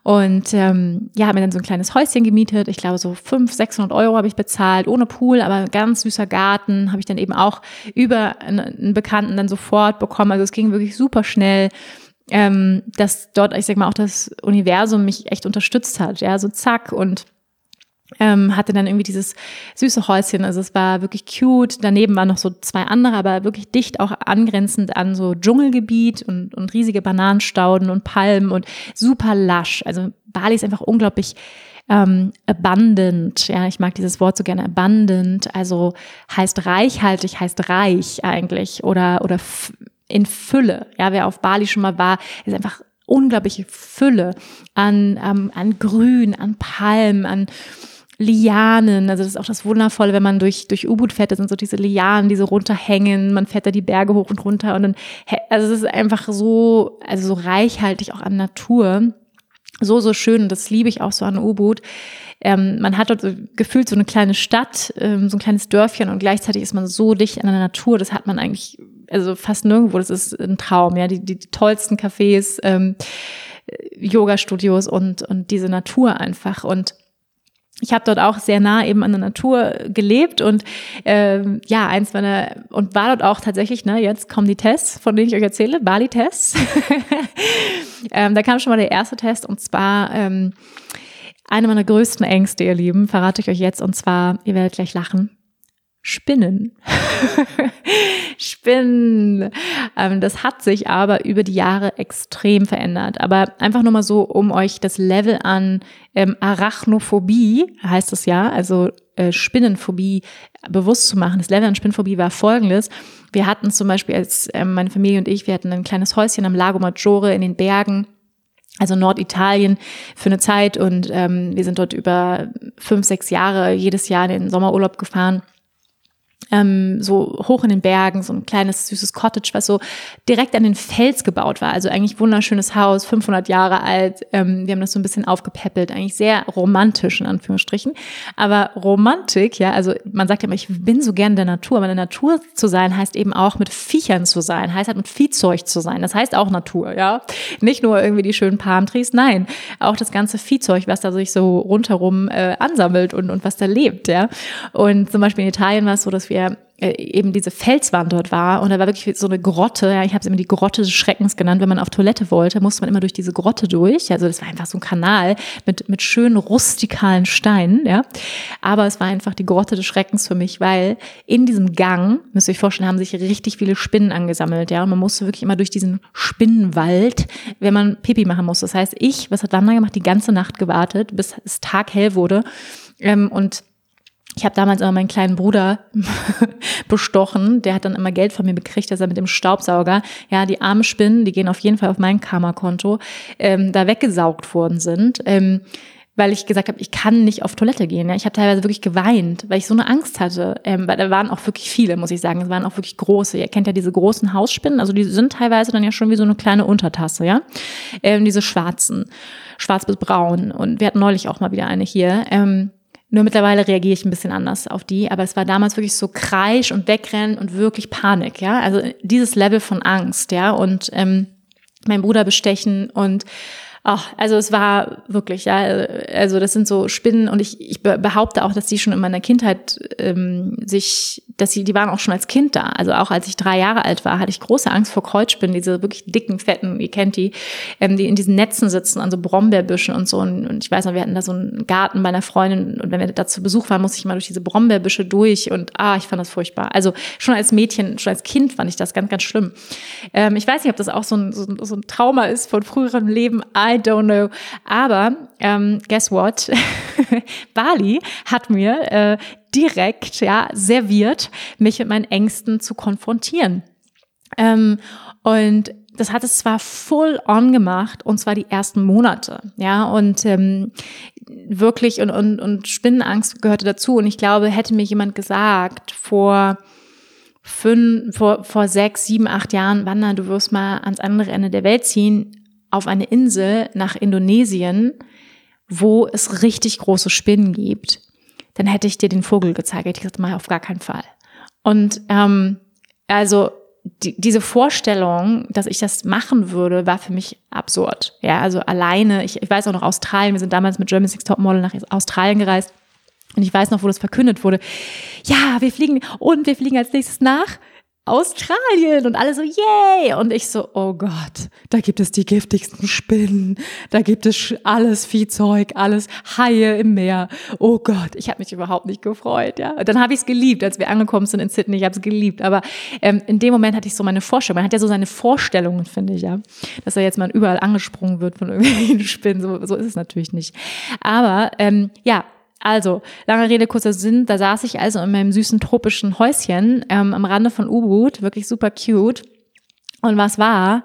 S1: und ähm, ja, habe mir dann so ein kleines Häuschen gemietet. Ich glaube, so 500, 600 Euro habe ich bezahlt, ohne Pool, aber ganz süßer Garten. Habe ich dann eben auch über einen Bekannten dann sofort bekommen. Also es ging wirklich super schnell ähm, dass dort, ich sag mal, auch das Universum mich echt unterstützt hat. Ja, so zack und ähm, hatte dann irgendwie dieses süße Häuschen. Also es war wirklich cute. Daneben waren noch so zwei andere, aber wirklich dicht auch angrenzend an so Dschungelgebiet und, und riesige Bananenstauden und Palmen und super lasch. Also Bali ist einfach unglaublich ähm, abundant. Ja, ich mag dieses Wort so gerne abundant. Also heißt reichhaltig, heißt reich eigentlich oder, oder in Fülle. Ja, wer auf Bali schon mal war, ist einfach unglaubliche Fülle an, ähm, an Grün, an Palmen, an Lianen, also das ist auch das Wundervolle, wenn man durch, durch U-Boot fährt, das sind so diese Lianen, die so runterhängen, man fährt da die Berge hoch und runter und dann, also es ist einfach so, also so reichhaltig auch an Natur. So, so schön das liebe ich auch so an U-Boot. Ähm, man hat dort so gefühlt so eine kleine Stadt, ähm, so ein kleines Dörfchen und gleichzeitig ist man so dicht an der Natur, das hat man eigentlich, also fast nirgendwo, das ist ein Traum, ja, die, die, die tollsten Cafés, ähm, Yoga-Studios und, und diese Natur einfach. Und ich habe dort auch sehr nah eben an der Natur gelebt und ähm, ja, eins meiner und war dort auch tatsächlich, ne, jetzt kommen die Tests, von denen ich euch erzähle, Bali-Tests. ähm, da kam schon mal der erste Test und zwar ähm, eine meiner größten Ängste, ihr Lieben, verrate ich euch jetzt und zwar, ihr werdet gleich lachen. Spinnen. Spinnen. Ähm, das hat sich aber über die Jahre extrem verändert. Aber einfach nur mal so, um euch das Level an ähm, Arachnophobie, heißt es ja, also äh, Spinnenphobie bewusst zu machen. Das Level an Spinnenphobie war folgendes. Wir hatten zum Beispiel als ähm, meine Familie und ich, wir hatten ein kleines Häuschen am Lago Maggiore in den Bergen also Norditalien für eine Zeit und ähm, wir sind dort über fünf, sechs Jahre jedes Jahr in den Sommerurlaub gefahren ähm, so hoch in den Bergen, so ein kleines süßes Cottage, was so direkt an den Fels gebaut war. Also eigentlich wunderschönes Haus, 500 Jahre alt. Ähm, wir haben das so ein bisschen aufgepäppelt, eigentlich sehr romantisch in Anführungsstrichen. Aber Romantik, ja, also man sagt ja immer, ich bin so gern der Natur, aber in der Natur zu sein heißt eben auch mit Viechern zu sein, heißt halt mit Viehzeug zu sein. Das heißt auch Natur, ja. Nicht nur irgendwie die schönen Palmtrees, nein, auch das ganze Viehzeug, was da sich so rundherum äh, ansammelt und, und was da lebt, ja. Und zum Beispiel in Italien war es so, dass wir wir äh, eben diese Felswand dort war und da war wirklich so eine Grotte, ja, ich habe es immer die Grotte des Schreckens genannt, wenn man auf Toilette wollte, musste man immer durch diese Grotte durch, also das war einfach so ein Kanal mit, mit schönen rustikalen Steinen, ja, aber es war einfach die Grotte des Schreckens für mich, weil in diesem Gang, müsst ihr euch vorstellen, haben sich richtig viele Spinnen angesammelt, ja, und man musste wirklich immer durch diesen Spinnenwald, wenn man Pipi machen musste, das heißt, ich, was hat Wanda gemacht, die ganze Nacht gewartet, bis es taghell wurde. Ähm, und ich habe damals immer meinen kleinen Bruder bestochen. Der hat dann immer Geld von mir bekriegt, dass er mit dem Staubsauger, ja, die armen Spinnen, die gehen auf jeden Fall auf mein Karma-Konto, ähm, da weggesaugt worden sind. Ähm, weil ich gesagt habe, ich kann nicht auf Toilette gehen. Ja. Ich habe teilweise wirklich geweint, weil ich so eine Angst hatte. Ähm, weil da waren auch wirklich viele, muss ich sagen. Es waren auch wirklich große. Ihr kennt ja diese großen Hausspinnen. Also die sind teilweise dann ja schon wie so eine kleine Untertasse, ja. Ähm, diese schwarzen, schwarz bis braun. Und wir hatten neulich auch mal wieder eine hier. Ähm, nur mittlerweile reagiere ich ein bisschen anders auf die, aber es war damals wirklich so Kreisch und Wegrennen und wirklich Panik, ja. Also dieses Level von Angst, ja, und ähm, mein Bruder bestechen und Ach, also es war wirklich, ja, also das sind so Spinnen und ich, ich behaupte auch, dass die schon in meiner Kindheit ähm, sich, dass sie, die waren auch schon als Kind da. Also auch als ich drei Jahre alt war, hatte ich große Angst vor Kreuzspinnen, diese wirklich dicken, fetten, ihr kennt die, ähm, die in diesen Netzen sitzen, an so Brombeerbüschen und so. Und, und ich weiß noch, wir hatten da so einen Garten bei einer Freundin und wenn wir da zu Besuch waren, musste ich mal durch diese Brombeerbüsche durch und ah, ich fand das furchtbar. Also schon als Mädchen, schon als Kind fand ich das ganz, ganz schlimm. Ähm, ich weiß nicht, ob das auch so ein, so, so ein Trauma ist von früherem Leben. I don't know. Aber ähm, guess what? Bali hat mir äh, direkt ja serviert, mich mit meinen Ängsten zu konfrontieren. Ähm, und das hat es zwar full on gemacht, und zwar die ersten Monate, ja, und ähm, wirklich und, und, und Spinnenangst gehörte dazu. Und ich glaube, hätte mir jemand gesagt vor fünf, vor, vor sechs, sieben, acht Jahren, Wanda, du wirst mal ans andere Ende der Welt ziehen, auf eine Insel nach Indonesien, wo es richtig große Spinnen gibt, dann hätte ich dir den Vogel gezeigt. Ich gesagt, mal auf gar keinen Fall. Und ähm, also die, diese Vorstellung, dass ich das machen würde, war für mich absurd. Ja, also alleine, ich, ich weiß auch noch Australien, wir sind damals mit German Six Top Model nach Australien gereist. Und ich weiß noch, wo das verkündet wurde. Ja, wir fliegen und wir fliegen als nächstes nach Australien und alle so, yay! Und ich so, oh Gott, da gibt es die giftigsten Spinnen, da gibt es alles Viehzeug, alles Haie im Meer. Oh Gott, ich habe mich überhaupt nicht gefreut, ja. Und dann habe ich es geliebt, als wir angekommen sind in Sydney, ich habe es geliebt. Aber ähm, in dem Moment hatte ich so meine Vorstellung. Man hat ja so seine Vorstellungen, finde ich, ja. Dass er jetzt mal überall angesprungen wird von irgendwelchen Spinnen. So, so ist es natürlich nicht. Aber ähm, ja, also, lange Rede, kurzer Sinn, da saß ich also in meinem süßen tropischen Häuschen ähm, am Rande von Ubud, wirklich super cute. Und was war?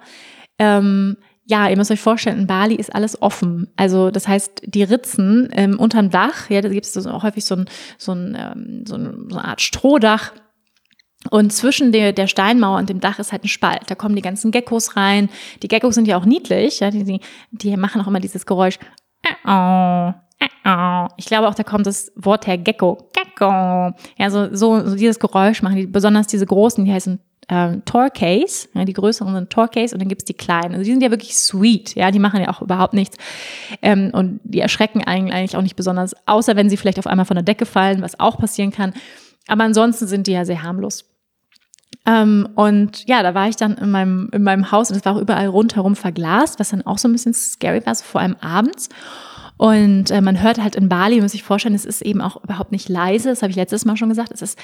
S1: Ähm, ja, ihr müsst euch vorstellen, in Bali ist alles offen. Also das heißt, die Ritzen ähm, unterm Dach, ja, da gibt es so häufig so, ein, so, ein, ähm, so, ein, so eine Art Strohdach. Und zwischen der, der Steinmauer und dem Dach ist halt ein Spalt. Da kommen die ganzen Geckos rein. Die Geckos sind ja auch niedlich. Ja, die, die machen auch immer dieses Geräusch. Oh, ich glaube auch, da kommt das Wort her Gecko. Gecko. Ja, so, so, so dieses Geräusch machen die, besonders diese großen, die heißen äh, Torcase, ja, die größeren sind Torcase und dann gibt's die kleinen. Also die sind ja wirklich sweet, ja, die machen ja auch überhaupt nichts. Ähm, und die erschrecken eigentlich auch nicht besonders, außer wenn sie vielleicht auf einmal von der Decke fallen, was auch passieren kann. Aber ansonsten sind die ja sehr harmlos. Ähm, und ja, da war ich dann in meinem, in meinem Haus und es war auch überall rundherum verglast, was dann auch so ein bisschen scary war, so vor allem abends. Und äh, man hört halt in Bali, muss ich vorstellen, es ist eben auch überhaupt nicht leise, das habe ich letztes Mal schon gesagt, es ist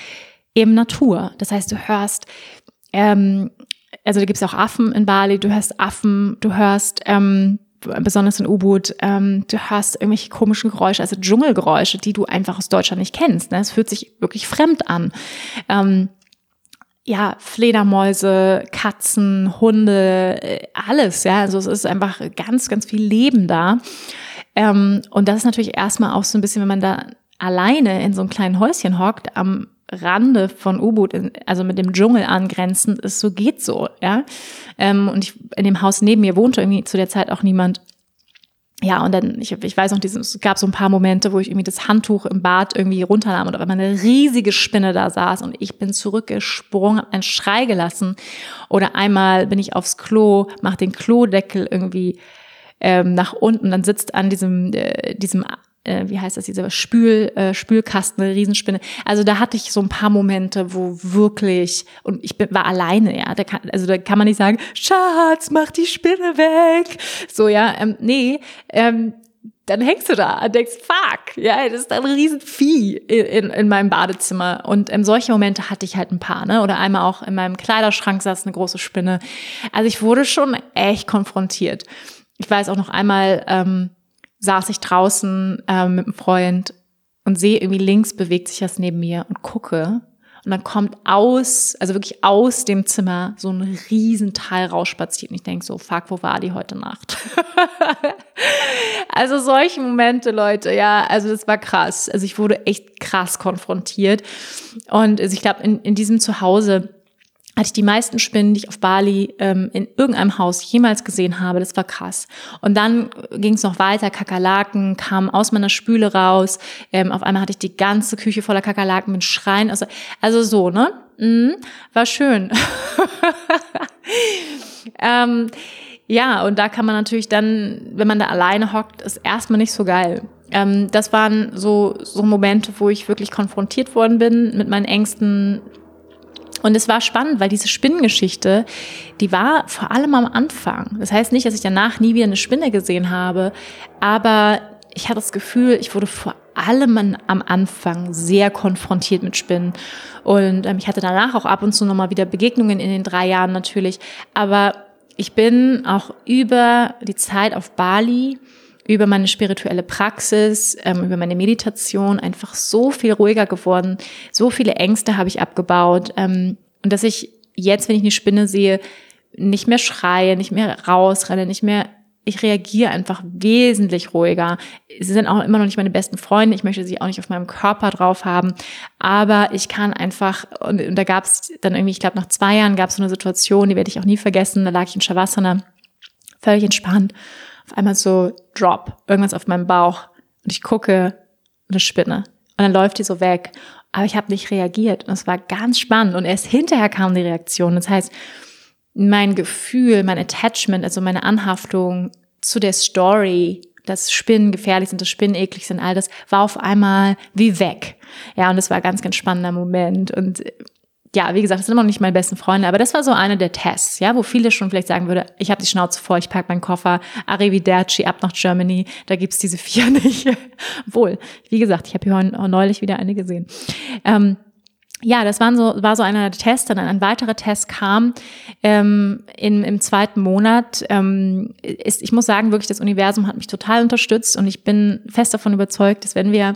S1: eben Natur. Das heißt, du hörst, ähm, also da gibt es auch Affen in Bali, du hörst Affen, du hörst ähm, besonders in U-Boot, ähm, du hörst irgendwelche komischen Geräusche, also Dschungelgeräusche, die du einfach aus Deutschland nicht kennst. Ne? Es fühlt sich wirklich fremd an. Ähm, ja, Fledermäuse, Katzen, Hunde, äh, alles, ja. Also es ist einfach ganz, ganz viel Leben da. Ähm, und das ist natürlich erstmal auch so ein bisschen, wenn man da alleine in so einem kleinen Häuschen hockt, am Rande von U-Boot, also mit dem Dschungel angrenzend, ist so geht so, ja. Ähm, und ich, in dem Haus neben mir wohnte irgendwie zu der Zeit auch niemand ja, und dann, ich, ich weiß noch, es gab so ein paar Momente, wo ich irgendwie das Handtuch im Bad irgendwie runternahm und auf einmal eine riesige Spinne da saß und ich bin zurückgesprungen, hab einen Schrei gelassen. Oder einmal bin ich aufs Klo, mach den Klodeckel irgendwie ähm, nach unten, dann sitzt an diesem, äh, diesem äh, wie heißt das, diese Spül, äh, Spülkasten, eine Riesenspinne. Also da hatte ich so ein paar Momente, wo wirklich, und ich bin, war alleine, ja, da kann, also da kann man nicht sagen, Schatz, mach die Spinne weg. So, ja, ähm, nee, ähm, dann hängst du da und denkst, fuck, ja, das ist ein Riesenvieh in, in, in meinem Badezimmer. Und ähm, solche Momente hatte ich halt ein paar, ne? Oder einmal auch in meinem Kleiderschrank saß eine große Spinne. Also ich wurde schon echt konfrontiert. Ich weiß auch noch einmal, ähm, saß ich draußen ähm, mit einem Freund und sehe irgendwie links bewegt sich was neben mir und gucke. Und dann kommt aus, also wirklich aus dem Zimmer so ein Riesenteil rausspaziert. Und ich denke so, fuck, wo war die heute Nacht? also solche Momente, Leute, ja, also das war krass. Also ich wurde echt krass konfrontiert. Und also ich glaube, in, in diesem Zuhause hatte ich die meisten Spinnen, die ich auf Bali ähm, in irgendeinem Haus jemals gesehen habe. Das war krass. Und dann ging es noch weiter. Kakerlaken kamen aus meiner Spüle raus. Ähm, auf einmal hatte ich die ganze Küche voller Kakerlaken mit Schreien. Also, also so, ne? Mhm, war schön. ähm, ja, und da kann man natürlich dann, wenn man da alleine hockt, ist erstmal nicht so geil. Ähm, das waren so, so Momente, wo ich wirklich konfrontiert worden bin mit meinen Ängsten, und es war spannend, weil diese Spinnengeschichte, die war vor allem am Anfang. Das heißt nicht, dass ich danach nie wieder eine Spinne gesehen habe, aber ich hatte das Gefühl, ich wurde vor allem am Anfang sehr konfrontiert mit Spinnen. Und ähm, ich hatte danach auch ab und zu nochmal wieder Begegnungen in den drei Jahren natürlich. Aber ich bin auch über die Zeit auf Bali über meine spirituelle Praxis, ähm, über meine Meditation einfach so viel ruhiger geworden. So viele Ängste habe ich abgebaut. Ähm, und dass ich jetzt, wenn ich eine Spinne sehe, nicht mehr schreie, nicht mehr rausrenne, nicht mehr ich reagiere einfach wesentlich ruhiger. Sie sind auch immer noch nicht meine besten Freunde. Ich möchte sie auch nicht auf meinem Körper drauf haben. Aber ich kann einfach, und, und da gab es dann irgendwie, ich glaube, nach zwei Jahren gab es so eine Situation, die werde ich auch nie vergessen. Da lag ich in Shavasana, völlig entspannt auf einmal so Drop, irgendwas auf meinem Bauch und ich gucke eine Spinne und dann läuft die so weg. Aber ich habe nicht reagiert und es war ganz spannend und erst hinterher kam die Reaktion. Das heißt, mein Gefühl, mein Attachment, also meine Anhaftung zu der Story, dass Spinnen gefährlich sind, dass Spinnen eklig sind, all das war auf einmal wie weg. Ja, und es war ein ganz, ganz spannender Moment und ja, wie gesagt, das sind immer noch nicht meine besten Freunde, aber das war so einer der Tests, ja, wo viele schon vielleicht sagen würde, ich habe die Schnauze vor, ich pack meinen Koffer, arrivederci, ab nach Germany, da gibt's diese vier nicht. Wohl, wie gesagt, ich habe hier neulich wieder eine gesehen. Ähm, ja, das waren so, war so einer der Tests. Dann ein weiterer Test kam ähm, in, im zweiten Monat. Ähm, ist, ich muss sagen, wirklich, das Universum hat mich total unterstützt und ich bin fest davon überzeugt, dass wenn wir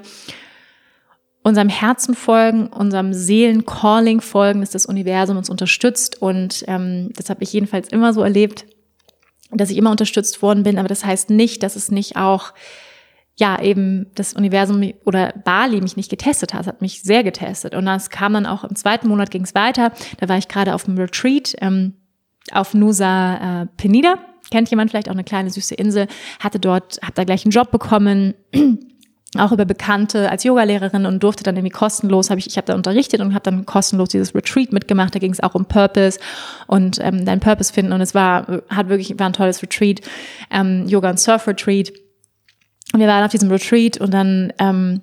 S1: unserem Herzen folgen, unserem Seelencalling folgen, dass das Universum uns unterstützt. Und ähm, das habe ich jedenfalls immer so erlebt, dass ich immer unterstützt worden bin. Aber das heißt nicht, dass es nicht auch ja, eben das Universum oder Bali mich nicht getestet hat. Es hat mich sehr getestet. Und das kam dann auch im zweiten Monat ging es weiter. Da war ich gerade auf dem Retreat ähm, auf Nusa äh, Penida. Kennt jemand vielleicht auch eine kleine süße Insel? Hatte dort, habe da gleich einen Job bekommen auch über Bekannte als Yogalehrerin und durfte dann irgendwie kostenlos, habe ich, ich habe da unterrichtet und habe dann kostenlos dieses Retreat mitgemacht. Da ging es auch um Purpose und ähm, dein Purpose finden und es war hat wirklich war ein tolles Retreat, ähm, Yoga und Surf Retreat. Und wir waren auf diesem Retreat und dann ähm,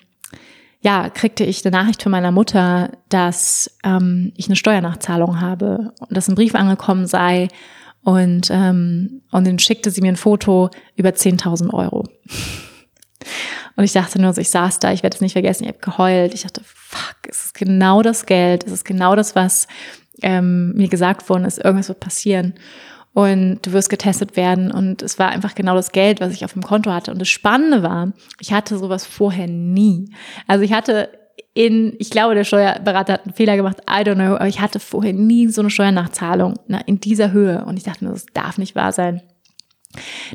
S1: ja kriegte ich eine Nachricht von meiner Mutter, dass ähm, ich eine Steuernachzahlung habe und dass ein Brief angekommen sei und ähm, und dann schickte sie mir ein Foto über 10.000 Euro. Und ich dachte nur so, ich saß da, ich werde es nicht vergessen, ich habe geheult. Ich dachte, fuck, es ist genau das Geld, es ist genau das, was ähm, mir gesagt worden ist, irgendwas wird passieren. Und du wirst getestet werden. Und es war einfach genau das Geld, was ich auf dem Konto hatte. Und das Spannende war, ich hatte sowas vorher nie. Also ich hatte in, ich glaube, der Steuerberater hat einen Fehler gemacht, I don't know, aber ich hatte vorher nie so eine Steuernachzahlung ne, in dieser Höhe und ich dachte mir, das darf nicht wahr sein.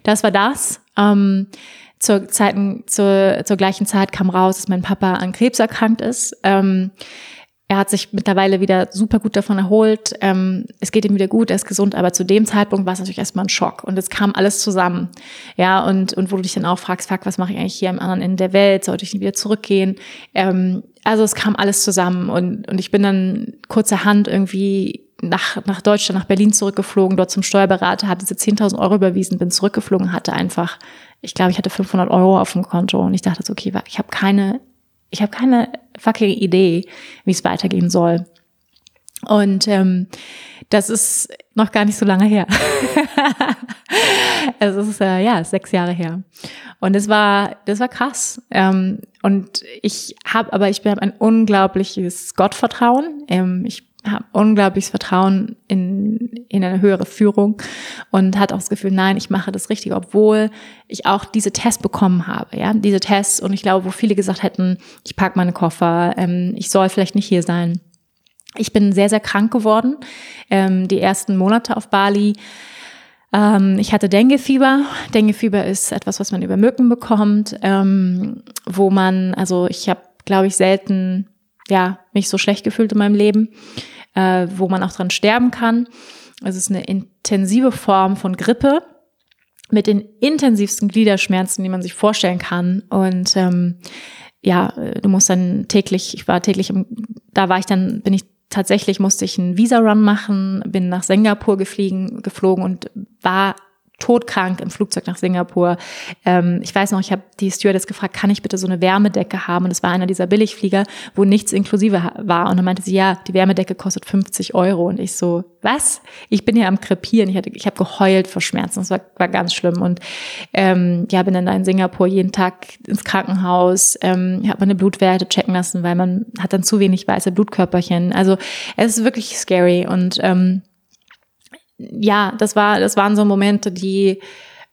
S1: Das war das. Ähm, zur, Zeiten, zur, zur gleichen Zeit kam raus, dass mein Papa an Krebs erkrankt ist. Ähm, er hat sich mittlerweile wieder super gut davon erholt. Ähm, es geht ihm wieder gut, er ist gesund, aber zu dem Zeitpunkt war es natürlich erstmal ein Schock und es kam alles zusammen. Ja, und, und wo du dich dann auch fragst, fuck, was mache ich eigentlich hier am anderen Ende der Welt? Sollte ich nicht wieder zurückgehen? Ähm, also es kam alles zusammen und, und ich bin dann kurzerhand irgendwie nach, nach Deutschland, nach Berlin zurückgeflogen, dort zum Steuerberater, hatte diese 10.000 Euro überwiesen, bin zurückgeflogen, hatte einfach, ich glaube, ich hatte 500 Euro auf dem Konto und ich dachte so, okay, ich habe keine ich habe keine fucking Idee, wie es weitergehen soll. Und ähm, das ist noch gar nicht so lange her. es ist äh, ja sechs Jahre her. Und es war, das war krass. Ähm, und ich habe, aber ich habe ein unglaubliches Gottvertrauen. Ähm, ich habe unglaubliches Vertrauen in, in eine höhere Führung und hat auch das Gefühl, nein, ich mache das richtig, obwohl ich auch diese Tests bekommen habe, ja, diese Tests und ich glaube, wo viele gesagt hätten, ich pack meine Koffer, ähm, ich soll vielleicht nicht hier sein. Ich bin sehr, sehr krank geworden, ähm, die ersten Monate auf Bali. Ähm, ich hatte Denguefieber. Denguefieber ist etwas, was man über Mücken bekommt, ähm, wo man, also ich habe, glaube ich, selten ja, mich so schlecht gefühlt in meinem Leben äh, wo man auch dran sterben kann. Es ist eine intensive Form von Grippe mit den intensivsten Gliederschmerzen, die man sich vorstellen kann. Und ähm, ja, du musst dann täglich, ich war täglich, im, da war ich dann, bin ich tatsächlich, musste ich einen Visa-Run machen, bin nach Singapur gefliegen, geflogen und war todkrank im Flugzeug nach Singapur. Ähm, ich weiß noch, ich habe die Stewardess gefragt, kann ich bitte so eine Wärmedecke haben? Und es war einer dieser Billigflieger, wo nichts inklusive war. Und dann meinte sie, ja, die Wärmedecke kostet 50 Euro. Und ich so, was? Ich bin hier am Krepieren. Ich, hatte, ich habe geheult vor Schmerzen. Das war, war ganz schlimm. Und ähm, ja, bin dann da in Singapur jeden Tag ins Krankenhaus, ähm, habe meine Blutwerte checken lassen, weil man hat dann zu wenig weiße Blutkörperchen. Also es ist wirklich scary. Und ähm, ja, das war, das waren so Momente, die,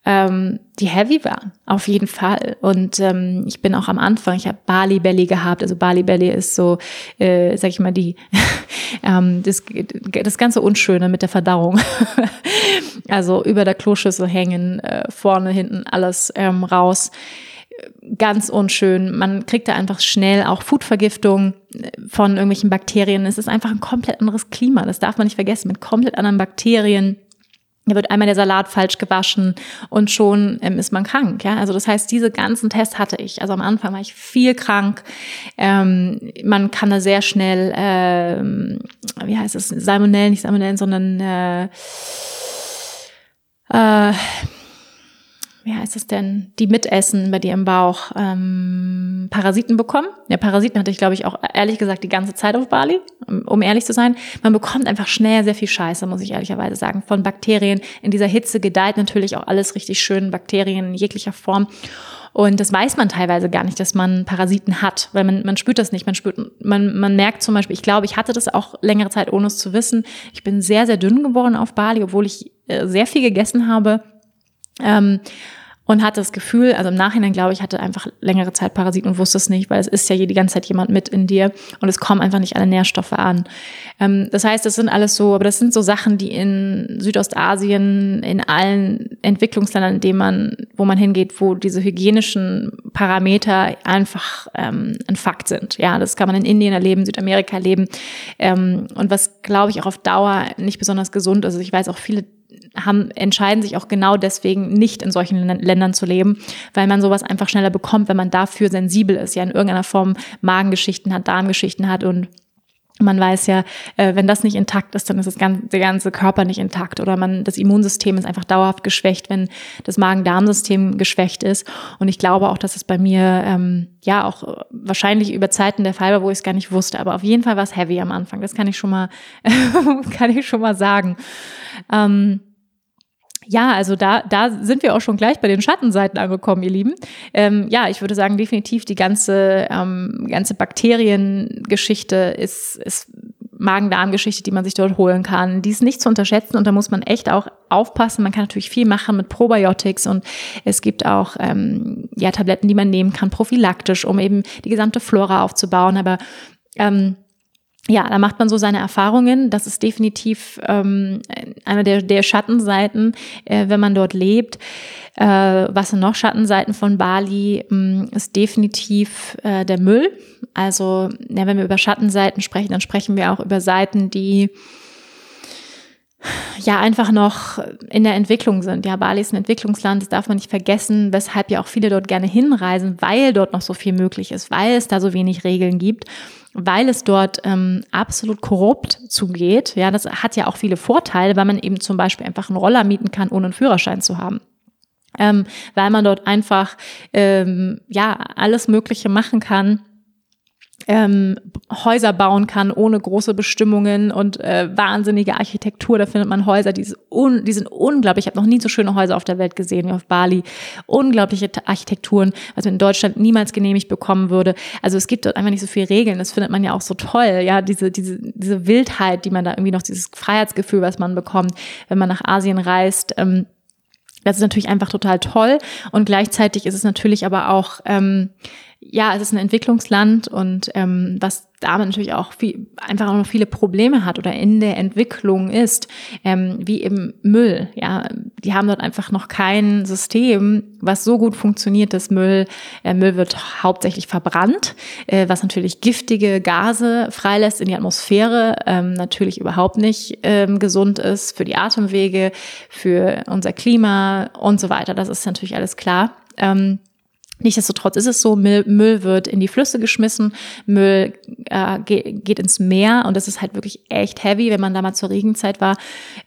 S1: ähm, die heavy waren, auf jeden Fall. Und ähm, ich bin auch am Anfang, ich habe Bali Belly gehabt. Also Bali Belly ist so, äh, sag ich mal, die ähm, das, das ganze Unschöne mit der Verdauung. also über der Kloschüssel hängen, äh, vorne, hinten alles ähm, raus ganz unschön. Man kriegt da einfach schnell auch Foodvergiftung von irgendwelchen Bakterien. Es ist einfach ein komplett anderes Klima. Das darf man nicht vergessen. Mit komplett anderen Bakterien. Da wird einmal der Salat falsch gewaschen und schon ähm, ist man krank. Ja, also das heißt, diese ganzen Tests hatte ich. Also am Anfang war ich viel krank. Ähm, man kann da sehr schnell, ähm, wie heißt es, Salmonellen, nicht Salmonellen, sondern äh, äh, wie heißt es denn, die mitessen bei dir im Bauch, ähm, Parasiten bekommen. Ja, Parasiten hatte ich, glaube ich, auch ehrlich gesagt die ganze Zeit auf Bali, um ehrlich zu sein. Man bekommt einfach schnell sehr viel Scheiße, muss ich ehrlicherweise sagen, von Bakterien. In dieser Hitze gedeiht natürlich auch alles richtig schön, Bakterien in jeglicher Form. Und das weiß man teilweise gar nicht, dass man Parasiten hat, weil man, man spürt das nicht. Man spürt, man, man merkt zum Beispiel, ich glaube, ich hatte das auch längere Zeit, ohne es zu wissen. Ich bin sehr, sehr dünn geworden auf Bali, obwohl ich äh, sehr viel gegessen habe ähm, und hatte das Gefühl, also im Nachhinein glaube ich, hatte einfach längere Zeit Parasiten und wusste es nicht, weil es ist ja die ganze Zeit jemand mit in dir und es kommen einfach nicht alle Nährstoffe an. Ähm, das heißt, das sind alles so, aber das sind so Sachen, die in Südostasien, in allen Entwicklungsländern, in denen man, wo man hingeht, wo diese hygienischen Parameter einfach ähm, ein Fakt sind. Ja, das kann man in Indien erleben, Südamerika erleben. Ähm, und was, glaube ich, auch auf Dauer nicht besonders gesund ist. Also ich weiß auch viele haben, entscheiden sich auch genau deswegen nicht in solchen Ländern zu leben, weil man sowas einfach schneller bekommt, wenn man dafür sensibel ist, ja in irgendeiner Form Magengeschichten hat, Darmgeschichten hat und man weiß ja, äh, wenn das nicht intakt ist, dann ist das ganze, der ganze Körper nicht intakt oder man, das Immunsystem ist einfach dauerhaft geschwächt, wenn das Magen-Darm-System geschwächt ist. Und ich glaube auch, dass es bei mir ähm, ja auch wahrscheinlich über Zeiten der Fall war, wo ich es gar nicht wusste. Aber auf jeden Fall war es heavy am Anfang. Das kann ich schon mal, kann ich schon mal sagen. Ähm, ja, also da, da sind wir auch schon gleich bei den Schattenseiten angekommen, ihr Lieben. Ähm, ja, ich würde sagen, definitiv die ganze, ähm, ganze Bakteriengeschichte ist, ist Magen-Darm-Geschichte, die man sich dort holen kann. Die ist nicht zu unterschätzen und da muss man echt auch aufpassen. Man kann natürlich viel machen mit Probiotics und es gibt auch ähm, ja Tabletten, die man nehmen kann, prophylaktisch, um eben die gesamte Flora aufzubauen. Aber ähm, ja, da macht man so seine Erfahrungen. Das ist definitiv ähm, eine der, der Schattenseiten, äh, wenn man dort lebt. Äh, was sind noch Schattenseiten von Bali? Mh, ist definitiv äh, der Müll. Also, ja, wenn wir über Schattenseiten sprechen, dann sprechen wir auch über Seiten, die ja einfach noch in der Entwicklung sind. Ja, Bali ist ein Entwicklungsland, das darf man nicht vergessen, weshalb ja auch viele dort gerne hinreisen, weil dort noch so viel möglich ist, weil es da so wenig Regeln gibt weil es dort ähm, absolut korrupt zugeht. Ja, das hat ja auch viele Vorteile, weil man eben zum Beispiel einfach einen Roller mieten kann, ohne einen Führerschein zu haben. Ähm, weil man dort einfach ähm, ja alles Mögliche machen kann ähm, Häuser bauen kann ohne große Bestimmungen und äh, wahnsinnige Architektur. Da findet man Häuser, die, un, die sind unglaublich. Ich habe noch nie so schöne Häuser auf der Welt gesehen wie auf Bali. Unglaubliche Architekturen, was man in Deutschland niemals genehmigt bekommen würde. Also es gibt dort einfach nicht so viele Regeln. Das findet man ja auch so toll. Ja, diese, diese, diese Wildheit, die man da irgendwie noch, dieses Freiheitsgefühl, was man bekommt, wenn man nach Asien reist. Ähm, das ist natürlich einfach total toll. Und gleichzeitig ist es natürlich aber auch, ähm, ja, es ist ein Entwicklungsland und ähm, was damit natürlich auch viel, einfach auch noch viele Probleme hat oder in der Entwicklung ist, ähm, wie eben Müll. Ja, die haben dort einfach noch kein System, was so gut funktioniert, dass Müll, äh, Müll wird hauptsächlich verbrannt, äh, was natürlich giftige Gase freilässt in die Atmosphäre, ähm, natürlich überhaupt nicht ähm, gesund ist für die Atemwege, für unser Klima und so weiter. Das ist natürlich alles klar. Ähm, Nichtsdestotrotz ist es so, Müll, Müll wird in die Flüsse geschmissen, Müll äh, geht, geht ins Meer und das ist halt wirklich echt heavy, wenn man da mal zur Regenzeit war,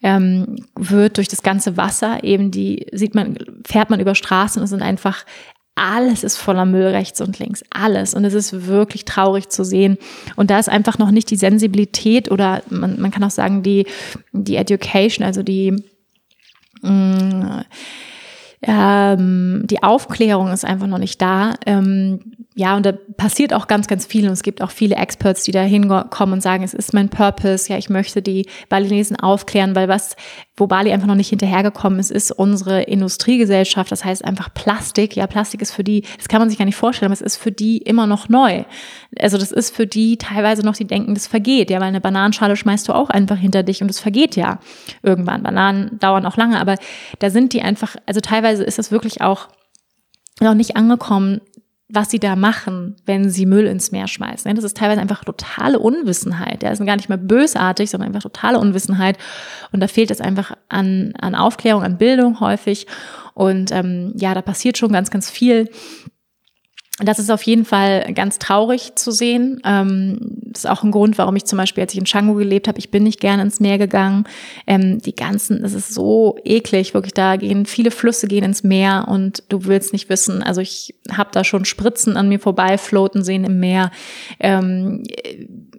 S1: ähm, wird durch das ganze Wasser eben die, sieht man, fährt man über Straßen und sind einfach alles ist voller Müll rechts und links, alles. Und es ist wirklich traurig zu sehen. Und da ist einfach noch nicht die Sensibilität oder man, man kann auch sagen, die, die Education, also die, mh, mm, ähm, die Aufklärung ist einfach noch nicht da. Ähm, ja, und da passiert auch ganz, ganz viel. Und es gibt auch viele Experts, die da hinkommen und sagen, es ist mein Purpose. Ja, ich möchte die Balinesen aufklären, weil was, wo Bali einfach noch nicht hinterhergekommen ist, ist unsere Industriegesellschaft. Das heißt einfach Plastik. Ja, Plastik ist für die, das kann man sich gar nicht vorstellen, aber es ist für die immer noch neu. Also das ist für die teilweise noch, die denken, das vergeht. Ja, weil eine Bananenschale schmeißt du auch einfach hinter dich und es vergeht ja irgendwann. Bananen dauern auch lange, aber da sind die einfach, also teilweise ist das wirklich auch noch nicht angekommen, was sie da machen, wenn sie Müll ins Meer schmeißen. Das ist teilweise einfach totale Unwissenheit. Ja, das ist gar nicht mehr bösartig, sondern einfach totale Unwissenheit. Und da fehlt es einfach an, an Aufklärung, an Bildung häufig. Und ähm, ja, da passiert schon ganz, ganz viel das ist auf jeden Fall ganz traurig zu sehen. Ähm, das ist auch ein Grund, warum ich zum Beispiel, als ich in Canggu gelebt habe, ich bin nicht gerne ins Meer gegangen. Ähm, die ganzen, es ist so eklig, wirklich. Da gehen viele Flüsse gehen ins Meer und du willst nicht wissen. Also ich habe da schon Spritzen an mir vorbeifloten sehen im Meer.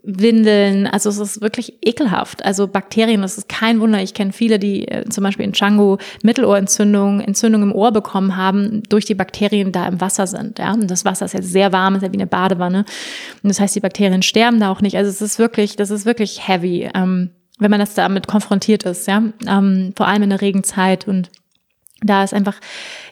S1: Windeln, also es ist wirklich ekelhaft. Also Bakterien, das ist kein Wunder. Ich kenne viele, die äh, zum Beispiel in Canggu Mittelohrentzündung, Entzündung im Ohr bekommen haben, durch die Bakterien da im Wasser sind. Ja, und das Wasser ist jetzt sehr warm, ist ja wie eine Badewanne. Und das heißt, die Bakterien sterben da auch nicht. Also es ist wirklich, das ist wirklich heavy, ähm, wenn man das damit konfrontiert ist. Ja, ähm, vor allem in der Regenzeit und da ist einfach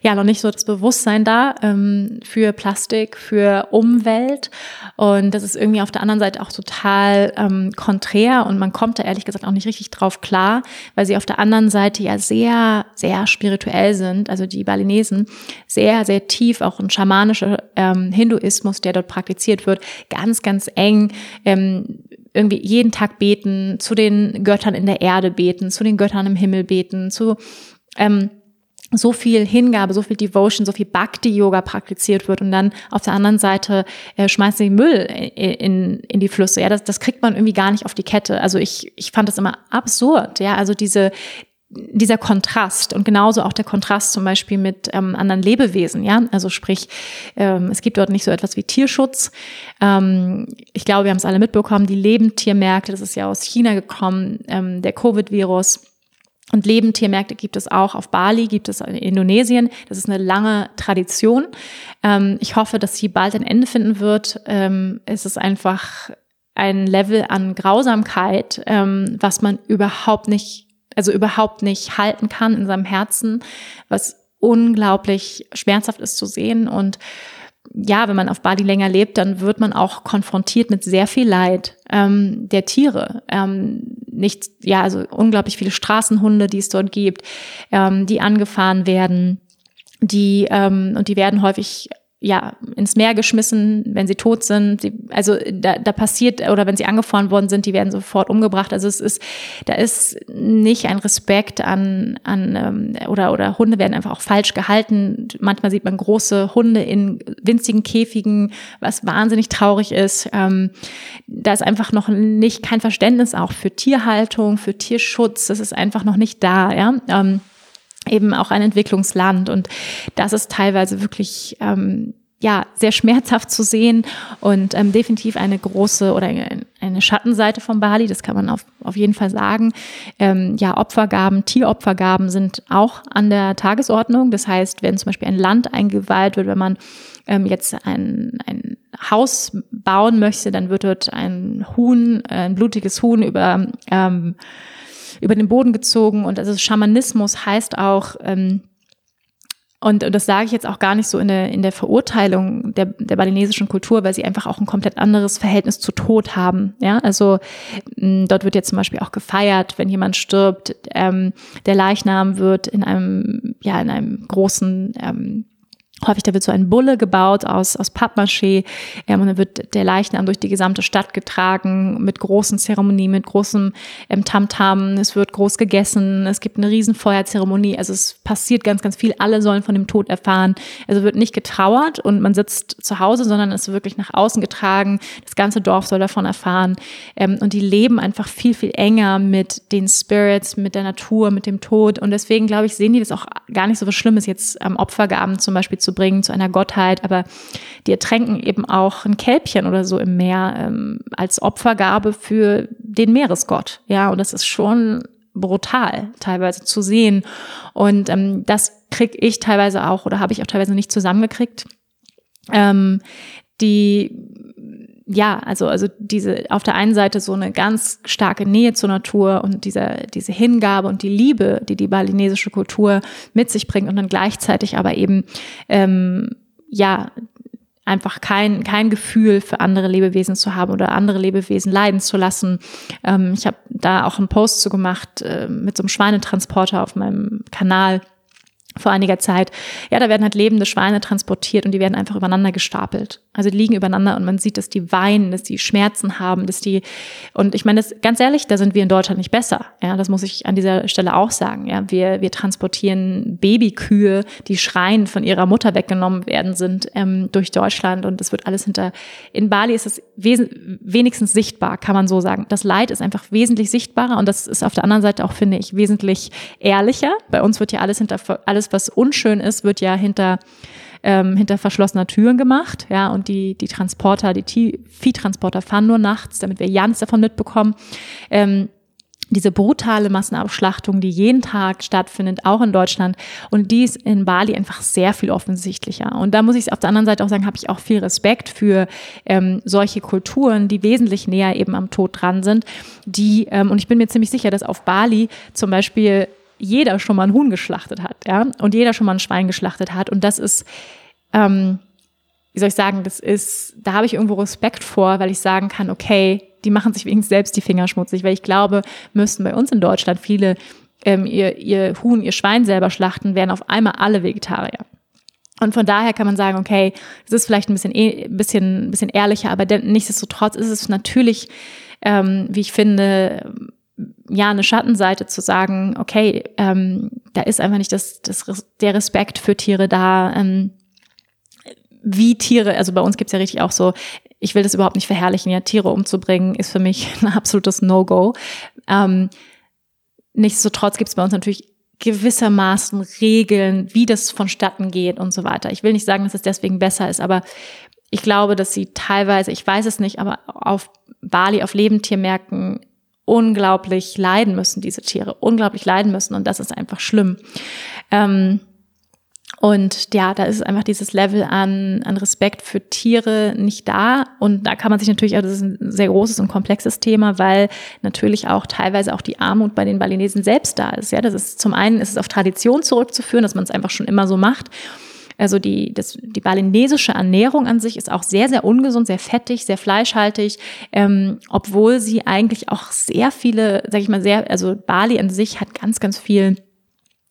S1: ja noch nicht so das Bewusstsein da ähm, für Plastik, für Umwelt. Und das ist irgendwie auf der anderen Seite auch total ähm, konträr und man kommt da ehrlich gesagt auch nicht richtig drauf klar, weil sie auf der anderen Seite ja sehr, sehr spirituell sind, also die Balinesen, sehr, sehr tief auch ein schamanischer ähm, Hinduismus, der dort praktiziert wird, ganz, ganz eng ähm, irgendwie jeden Tag beten, zu den Göttern in der Erde beten, zu den Göttern im Himmel beten, zu ähm, so viel Hingabe, so viel Devotion, so viel Bhakti-Yoga praktiziert wird und dann auf der anderen Seite äh, schmeißt sie Müll in, in die Flüsse. Ja, das, das kriegt man irgendwie gar nicht auf die Kette. Also ich, ich fand das immer absurd. Ja, also diese, dieser Kontrast und genauso auch der Kontrast zum Beispiel mit ähm, anderen Lebewesen, ja, also sprich, ähm, es gibt dort nicht so etwas wie Tierschutz. Ähm, ich glaube, wir haben es alle mitbekommen, die Lebendtiermärkte, das ist ja aus China gekommen, ähm, der Covid-Virus und Lebendtiermärkte gibt es auch auf Bali, gibt es in Indonesien. Das ist eine lange Tradition. Ähm, ich hoffe, dass sie bald ein Ende finden wird. Ähm, es ist einfach ein Level an Grausamkeit, ähm, was man überhaupt nicht, also überhaupt nicht halten kann in seinem Herzen, was unglaublich schmerzhaft ist zu sehen und ja, wenn man auf Bali länger lebt, dann wird man auch konfrontiert mit sehr viel Leid ähm, der Tiere. Ähm, nicht, ja, also unglaublich viele Straßenhunde, die es dort gibt, ähm, die angefahren werden, die ähm, und die werden häufig ja, ins Meer geschmissen, wenn sie tot sind. Die, also da, da passiert, oder wenn sie angefahren worden sind, die werden sofort umgebracht. Also es ist, da ist nicht ein Respekt an, an ähm, oder, oder Hunde werden einfach auch falsch gehalten. Manchmal sieht man große Hunde in winzigen Käfigen, was wahnsinnig traurig ist. Ähm, da ist einfach noch nicht kein Verständnis auch für Tierhaltung, für Tierschutz. Das ist einfach noch nicht da, ja. Ähm, eben auch ein Entwicklungsland. Und das ist teilweise wirklich ähm, ja sehr schmerzhaft zu sehen und ähm, definitiv eine große oder eine Schattenseite von Bali, das kann man auf, auf jeden Fall sagen. Ähm, ja, Opfergaben, Tieropfergaben sind auch an der Tagesordnung. Das heißt, wenn zum Beispiel ein Land eingeweiht wird, wenn man ähm, jetzt ein, ein Haus bauen möchte, dann wird dort ein Huhn, ein blutiges Huhn über ähm, über den Boden gezogen. Und also Schamanismus heißt auch, ähm, und, und das sage ich jetzt auch gar nicht so in der, in der Verurteilung der, der balinesischen Kultur, weil sie einfach auch ein komplett anderes Verhältnis zu Tod haben. Ja, also mh, dort wird jetzt zum Beispiel auch gefeiert, wenn jemand stirbt. Ähm, der Leichnam wird in einem, ja, in einem großen ähm, Häufig da wird so ein Bulle gebaut aus, aus Pappmaché ähm, und dann wird der Leichnam durch die gesamte Stadt getragen mit großen Zeremonien, mit großem ähm, Tamtam. Es wird groß gegessen, es gibt eine riesen Feuerzeremonie. Also es passiert ganz, ganz viel. Alle sollen von dem Tod erfahren. Also wird nicht getrauert und man sitzt zu Hause, sondern es wird wirklich nach außen getragen. Das ganze Dorf soll davon erfahren. Ähm, und die leben einfach viel, viel enger mit den Spirits, mit der Natur, mit dem Tod. Und deswegen, glaube ich, sehen die das auch gar nicht so was Schlimmes, jetzt am Opfergaben zum Beispiel zu bringen zu einer Gottheit, aber die ertränken eben auch ein Kälbchen oder so im Meer ähm, als Opfergabe für den Meeresgott. Ja, und das ist schon brutal teilweise zu sehen. Und ähm, das kriege ich teilweise auch oder habe ich auch teilweise nicht zusammengekriegt. Ähm, die ja, also, also diese, auf der einen Seite so eine ganz starke Nähe zur Natur und diese, diese Hingabe und die Liebe, die die balinesische Kultur mit sich bringt und dann gleichzeitig aber eben, ähm, ja, einfach kein, kein Gefühl für andere Lebewesen zu haben oder andere Lebewesen leiden zu lassen. Ähm, ich habe da auch einen Post zu gemacht äh, mit so einem Schweinetransporter auf meinem Kanal vor einiger Zeit. Ja, da werden halt lebende Schweine transportiert und die werden einfach übereinander gestapelt. Also die liegen übereinander und man sieht, dass die weinen, dass die Schmerzen haben, dass die und ich meine, das, ganz ehrlich, da sind wir in Deutschland nicht besser. Ja, das muss ich an dieser Stelle auch sagen. Ja, wir wir transportieren Babykühe, die schreien von ihrer Mutter weggenommen werden sind ähm, durch Deutschland und das wird alles hinter. In Bali ist es wenigstens sichtbar, kann man so sagen. Das Leid ist einfach wesentlich sichtbarer und das ist auf der anderen Seite auch finde ich wesentlich ehrlicher. Bei uns wird ja alles hinter alles alles, was unschön ist, wird ja hinter ähm, hinter verschlossener Türen gemacht, ja, und die, die Transporter, die Viehtransporter fahren nur nachts, damit wir ja nichts davon mitbekommen. Ähm, diese brutale Massenabschlachtung, die jeden Tag stattfindet, auch in Deutschland. Und die ist in Bali einfach sehr viel offensichtlicher. Und da muss ich auf der anderen Seite auch sagen, habe ich auch viel Respekt für ähm, solche Kulturen, die wesentlich näher eben am Tod dran sind. Die, ähm, und ich bin mir ziemlich sicher, dass auf Bali zum Beispiel jeder schon mal ein Huhn geschlachtet hat, ja, und jeder schon mal ein Schwein geschlachtet hat. Und das ist, ähm, wie soll ich sagen, das ist, da habe ich irgendwo Respekt vor, weil ich sagen kann, okay, die machen sich wenigstens selbst die Finger schmutzig, weil ich glaube, müssten bei uns in Deutschland viele ähm, ihr, ihr Huhn, ihr Schwein selber schlachten, wären auf einmal alle Vegetarier. Und von daher kann man sagen, okay, es ist vielleicht ein bisschen, eh, bisschen, bisschen ehrlicher, aber nichtsdestotrotz ist es natürlich, ähm, wie ich finde, ja, eine Schattenseite zu sagen, okay, ähm, da ist einfach nicht das, das, der Respekt für Tiere da, ähm, wie Tiere, also bei uns gibt's ja richtig auch so, ich will das überhaupt nicht verherrlichen, ja, Tiere umzubringen ist für mich ein absolutes No-Go. Ähm, nichtsdestotrotz gibt's bei uns natürlich gewissermaßen Regeln, wie das vonstatten geht und so weiter. Ich will nicht sagen, dass es deswegen besser ist, aber ich glaube, dass sie teilweise, ich weiß es nicht, aber auf Bali, auf Lebendtiermärkten unglaublich leiden müssen, diese Tiere, unglaublich leiden müssen und das ist einfach schlimm. Ähm, Und ja, da ist einfach dieses Level an, an Respekt für Tiere nicht da. Und da kann man sich natürlich, also das ist ein sehr großes und komplexes Thema, weil natürlich auch teilweise auch die Armut bei den Balinesen selbst da ist. Ja, das ist zum einen ist es auf Tradition zurückzuführen, dass man es einfach schon immer so macht. Also die, das, die balinesische Ernährung an sich ist auch sehr, sehr ungesund, sehr fettig, sehr fleischhaltig, ähm, obwohl sie eigentlich auch sehr viele, sag ich mal, sehr, also Bali an sich hat ganz, ganz viel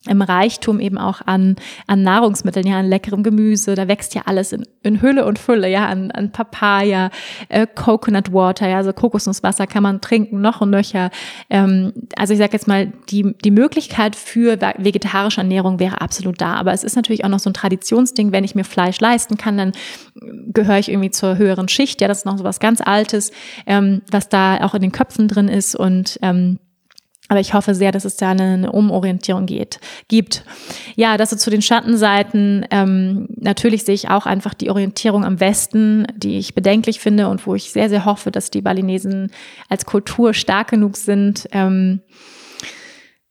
S1: im Reichtum eben auch an, an Nahrungsmitteln, ja, an leckerem Gemüse. Da wächst ja alles in, in Hülle und Fülle, ja, an, an Papaya, äh, Coconut Water, ja, also Kokosnusswasser kann man trinken, noch und nöcher. Ähm, also ich sage jetzt mal, die, die Möglichkeit für vegetarische Ernährung wäre absolut da. Aber es ist natürlich auch noch so ein Traditionsding, wenn ich mir Fleisch leisten kann, dann gehöre ich irgendwie zur höheren Schicht. Ja, das ist noch so was ganz Altes, ähm, was da auch in den Köpfen drin ist und ähm, aber ich hoffe sehr, dass es da eine, Umorientierung geht, gibt. Ja, das so zu den Schattenseiten. Ähm, natürlich sehe ich auch einfach die Orientierung am Westen, die ich bedenklich finde und wo ich sehr, sehr hoffe, dass die Balinesen als Kultur stark genug sind, ähm,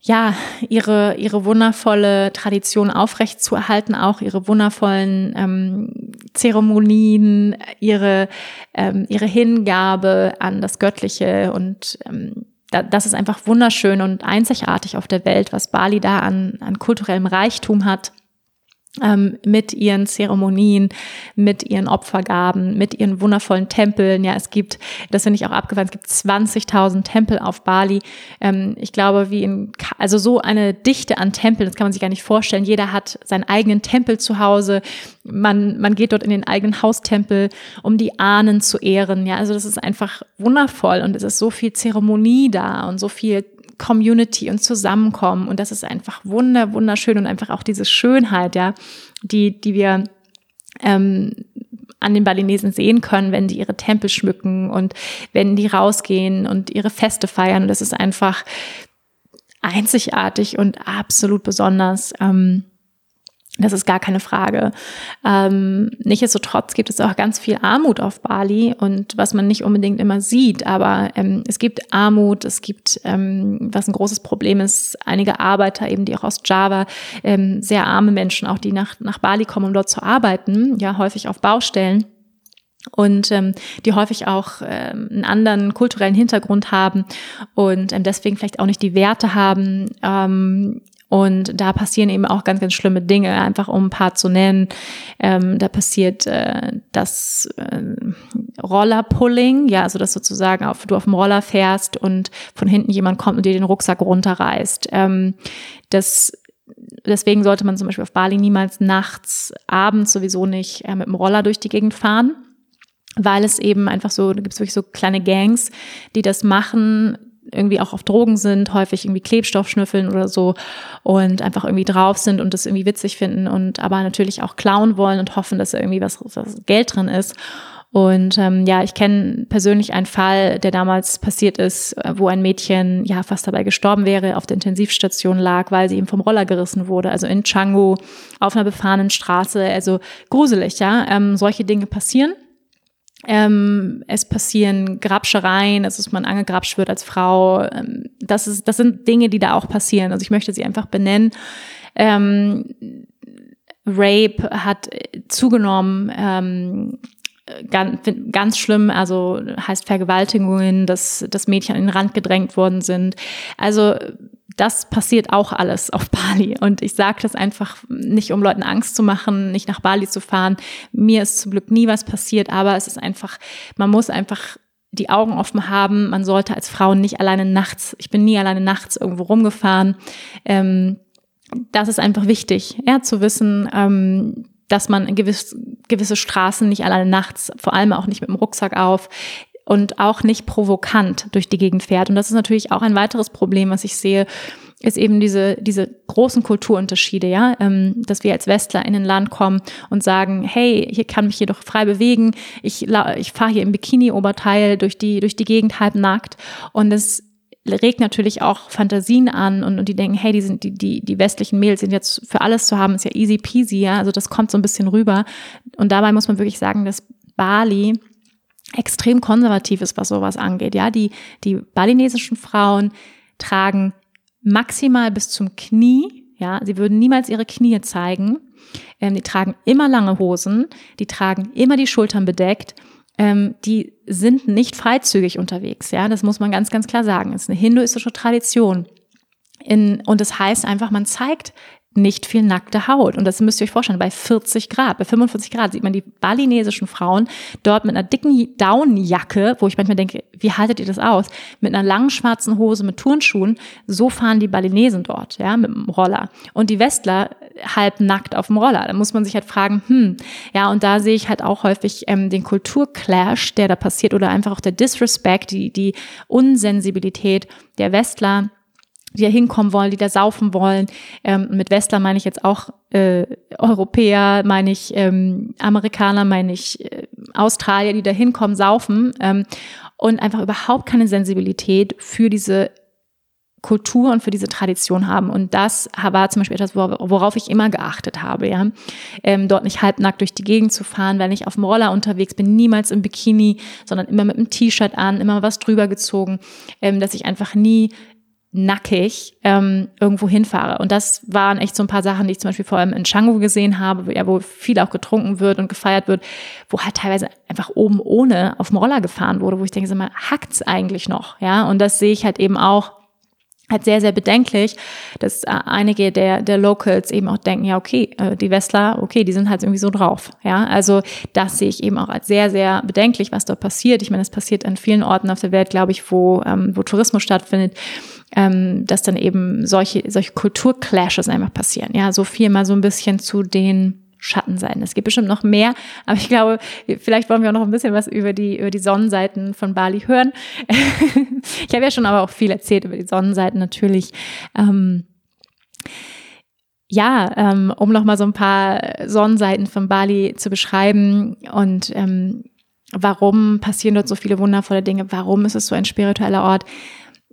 S1: ja, ihre, ihre wundervolle Tradition aufrechtzuerhalten, auch ihre wundervollen ähm, Zeremonien, ihre, ähm, ihre Hingabe an das Göttliche und ähm, das ist einfach wunderschön und einzigartig auf der Welt, was Bali da an, an kulturellem Reichtum hat mit ihren Zeremonien, mit ihren Opfergaben, mit ihren wundervollen Tempeln. Ja, es gibt, das finde ich auch abgefahren, es gibt 20.000 Tempel auf Bali. Ähm, ich glaube, wie in, also so eine Dichte an Tempeln, das kann man sich gar nicht vorstellen. Jeder hat seinen eigenen Tempel zu Hause. Man, man geht dort in den eigenen Haustempel, um die Ahnen zu ehren. Ja, also das ist einfach wundervoll und es ist so viel Zeremonie da und so viel Community und Zusammenkommen. Und das ist einfach wunder, wunderschön und einfach auch diese Schönheit, ja, die, die wir ähm, an den Balinesen sehen können, wenn die ihre Tempel schmücken und wenn die rausgehen und ihre Feste feiern. Und das ist einfach einzigartig und absolut besonders. Ähm, das ist gar keine Frage. Ähm, Nichtsdestotrotz gibt es auch ganz viel Armut auf Bali und was man nicht unbedingt immer sieht, aber ähm, es gibt Armut, es gibt, ähm, was ein großes Problem ist, einige Arbeiter eben, die auch aus Java, ähm, sehr arme Menschen, auch die nach, nach Bali kommen, um dort zu arbeiten, ja häufig auf Baustellen und ähm, die häufig auch ähm, einen anderen kulturellen Hintergrund haben und ähm, deswegen vielleicht auch nicht die Werte haben, ähm, und da passieren eben auch ganz, ganz schlimme Dinge, einfach um ein paar zu nennen. Ähm, da passiert äh, das äh, Rollerpulling, ja, also dass sozusagen auf, du auf dem Roller fährst und von hinten jemand kommt und dir den Rucksack runterreißt. Ähm, das deswegen sollte man zum Beispiel auf Bali niemals nachts, abends sowieso nicht äh, mit dem Roller durch die Gegend fahren, weil es eben einfach so, da gibt es wirklich so kleine Gangs, die das machen, irgendwie auch auf Drogen sind, häufig irgendwie Klebstoff schnüffeln oder so und einfach irgendwie drauf sind und das irgendwie witzig finden und aber natürlich auch klauen wollen und hoffen, dass irgendwie was, was Geld drin ist. Und ähm, ja, ich kenne persönlich einen Fall, der damals passiert ist, wo ein Mädchen ja fast dabei gestorben wäre, auf der Intensivstation lag, weil sie ihm vom Roller gerissen wurde. Also in Changu auf einer befahrenen Straße. Also gruselig, ja. Ähm, solche Dinge passieren. Ähm, es passieren Grabschereien, also dass man angegrapscht wird als Frau. Ähm, das, ist, das sind Dinge, die da auch passieren. Also ich möchte sie einfach benennen. Ähm, Rape hat zugenommen. Ähm, ganz, ganz schlimm, also heißt Vergewaltigungen, dass, dass Mädchen in den Rand gedrängt worden sind. Also das passiert auch alles auf Bali. Und ich sage das einfach nicht, um Leuten Angst zu machen, nicht nach Bali zu fahren. Mir ist zum Glück nie was passiert, aber es ist einfach, man muss einfach die Augen offen haben. Man sollte als Frau nicht alleine nachts, ich bin nie alleine nachts irgendwo rumgefahren. Ähm, das ist einfach wichtig, ja, zu wissen, ähm, dass man gewiss, gewisse Straßen nicht alleine nachts, vor allem auch nicht mit dem Rucksack auf, und auch nicht provokant durch die Gegend fährt. Und das ist natürlich auch ein weiteres Problem, was ich sehe, ist eben diese, diese großen Kulturunterschiede, ja, ähm, dass wir als Westler in ein Land kommen und sagen, hey, hier kann mich jedoch frei bewegen, ich, ich fahre hier im Bikini-Oberteil durch die, durch die Gegend halb nackt und es regt natürlich auch Fantasien an und, und die denken, hey, die sind die, die, die westlichen Mädels sind jetzt für alles zu haben, ist ja easy peasy, ja. Also das kommt so ein bisschen rüber. Und dabei muss man wirklich sagen, dass Bali extrem konservativ ist, was sowas angeht. Ja, die, die balinesischen Frauen tragen maximal bis zum Knie. Ja, sie würden niemals ihre Knie zeigen. ähm, die tragen immer lange Hosen, die tragen immer die Schultern bedeckt, ähm, die sind nicht freizügig unterwegs. Ja, das muss man ganz, ganz klar sagen. Es ist eine hinduistische Tradition. In, und das heißt einfach, man zeigt nicht viel nackte Haut. Und das müsst ihr euch vorstellen, bei 40 Grad, bei 45 Grad sieht man die balinesischen Frauen dort mit einer dicken Downjacke, wo ich manchmal denke, wie haltet ihr das aus? Mit einer langen schwarzen Hose, mit Turnschuhen. So fahren die Balinesen dort, ja, mit dem Roller. Und die Westler halb nackt auf dem Roller. Da muss man sich halt fragen, hm, ja, und da sehe ich halt auch häufig ähm, den Kulturclash, der da passiert oder einfach auch der Disrespect, die, die Unsensibilität der Westler die da hinkommen wollen, die da saufen wollen. Ähm, mit Westler meine ich jetzt auch äh, Europäer, meine ich ähm, Amerikaner, meine ich äh, Australier, die da hinkommen, saufen ähm, und einfach überhaupt keine Sensibilität für diese Kultur und für diese Tradition haben. Und das war zum Beispiel etwas, worauf ich immer geachtet habe, ja. Ähm, dort nicht halbnackt durch die Gegend zu fahren, wenn ich auf dem Roller unterwegs bin, niemals im Bikini, sondern immer mit einem T-Shirt an, immer was drüber gezogen, ähm, dass ich einfach nie nackig ähm, irgendwo hinfahre. Und das waren echt so ein paar Sachen, die ich zum Beispiel vor allem in Canggu gesehen habe, ja, wo viel auch getrunken wird und gefeiert wird, wo halt teilweise einfach oben ohne auf dem Roller gefahren wurde, wo ich denke, sag mal, hackt's eigentlich noch? Ja, und das sehe ich halt eben auch halt sehr, sehr bedenklich, dass äh, einige der, der Locals eben auch denken, ja, okay, äh, die Westler, okay, die sind halt irgendwie so drauf. Ja, also das sehe ich eben auch als sehr, sehr bedenklich, was dort passiert. Ich meine, es passiert an vielen Orten auf der Welt, glaube ich, wo, ähm, wo Tourismus stattfindet ähm, dass dann eben solche, solche Kulturclashes einfach passieren. Ja, so viel mal so ein bisschen zu den Schattenseiten. Es gibt bestimmt noch mehr, aber ich glaube, vielleicht wollen wir auch noch ein bisschen was über die, über die Sonnenseiten von Bali hören. ich habe ja schon aber auch viel erzählt über die Sonnenseiten natürlich. Ähm, ja, ähm, um noch mal so ein paar Sonnenseiten von Bali zu beschreiben und ähm, warum passieren dort so viele wundervolle Dinge, warum ist es so ein spiritueller Ort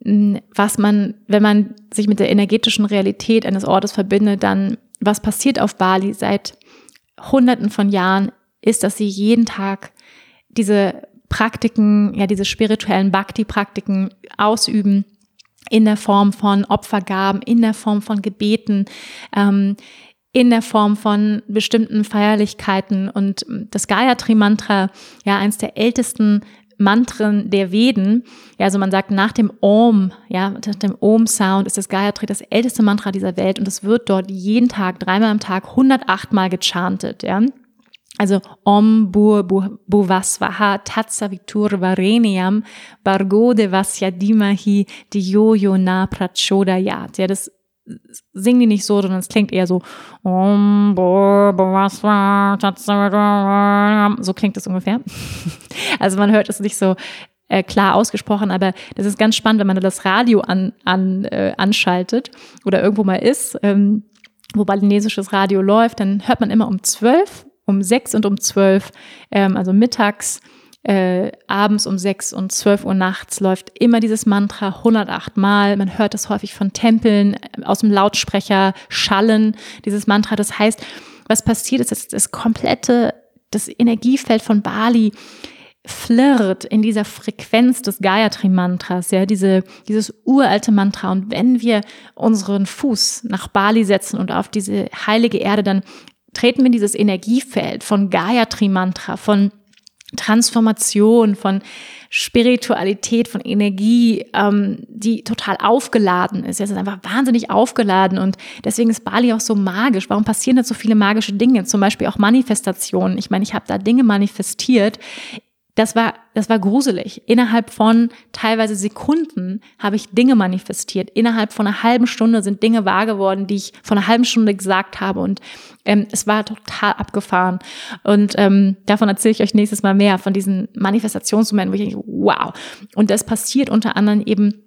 S1: was man, wenn man sich mit der energetischen Realität eines Ortes verbindet, dann was passiert auf Bali seit Hunderten von Jahren, ist, dass sie jeden Tag diese Praktiken, ja, diese spirituellen Bhakti-Praktiken ausüben in der Form von Opfergaben, in der Form von Gebeten, ähm, in der Form von bestimmten Feierlichkeiten. Und das Gayatri-Mantra, ja, eins der ältesten Mantren der Veden. Ja, also man sagt nach dem Om, ja, nach dem Om-Sound ist das Gayatri das älteste Mantra dieser Welt und es wird dort jeden Tag, dreimal am Tag, 108 Mal gechantet, ja. Also Om Bur Bhuvasvaha Tatsavitur Vareniam Bargo Devasya Dimahi Diyo Na Prachodayat. Ja, das singen die nicht so, sondern es klingt eher so, so klingt es ungefähr. Also man hört es nicht so äh, klar ausgesprochen, aber das ist ganz spannend, wenn man das Radio an, an, äh, anschaltet oder irgendwo mal ist, ähm, wo balinesisches Radio läuft, dann hört man immer um zwölf, um sechs und um zwölf, ähm, also mittags äh, abends um sechs und zwölf Uhr nachts läuft immer dieses Mantra 108 Mal. Man hört es häufig von Tempeln, äh, aus dem Lautsprecher schallen, dieses Mantra. Das heißt, was passiert ist, dass das komplette, das Energiefeld von Bali flirt in dieser Frequenz des Gayatri-Mantras, ja, diese, dieses uralte Mantra. Und wenn wir unseren Fuß nach Bali setzen und auf diese heilige Erde, dann treten wir in dieses Energiefeld von Gayatri-Mantra, von Transformation, von Spiritualität, von Energie, ähm, die total aufgeladen ist. Es ist einfach wahnsinnig aufgeladen und deswegen ist Bali auch so magisch. Warum passieren da so viele magische Dinge? Zum Beispiel auch Manifestationen. Ich meine, ich habe da Dinge manifestiert das war, das war gruselig. Innerhalb von teilweise Sekunden habe ich Dinge manifestiert. Innerhalb von einer halben Stunde sind Dinge wahr geworden, die ich vor einer halben Stunde gesagt habe. Und ähm, es war total abgefahren. Und ähm, davon erzähle ich euch nächstes Mal mehr, von diesen Manifestationsmomenten, wo ich denke, wow. Und das passiert unter anderem eben,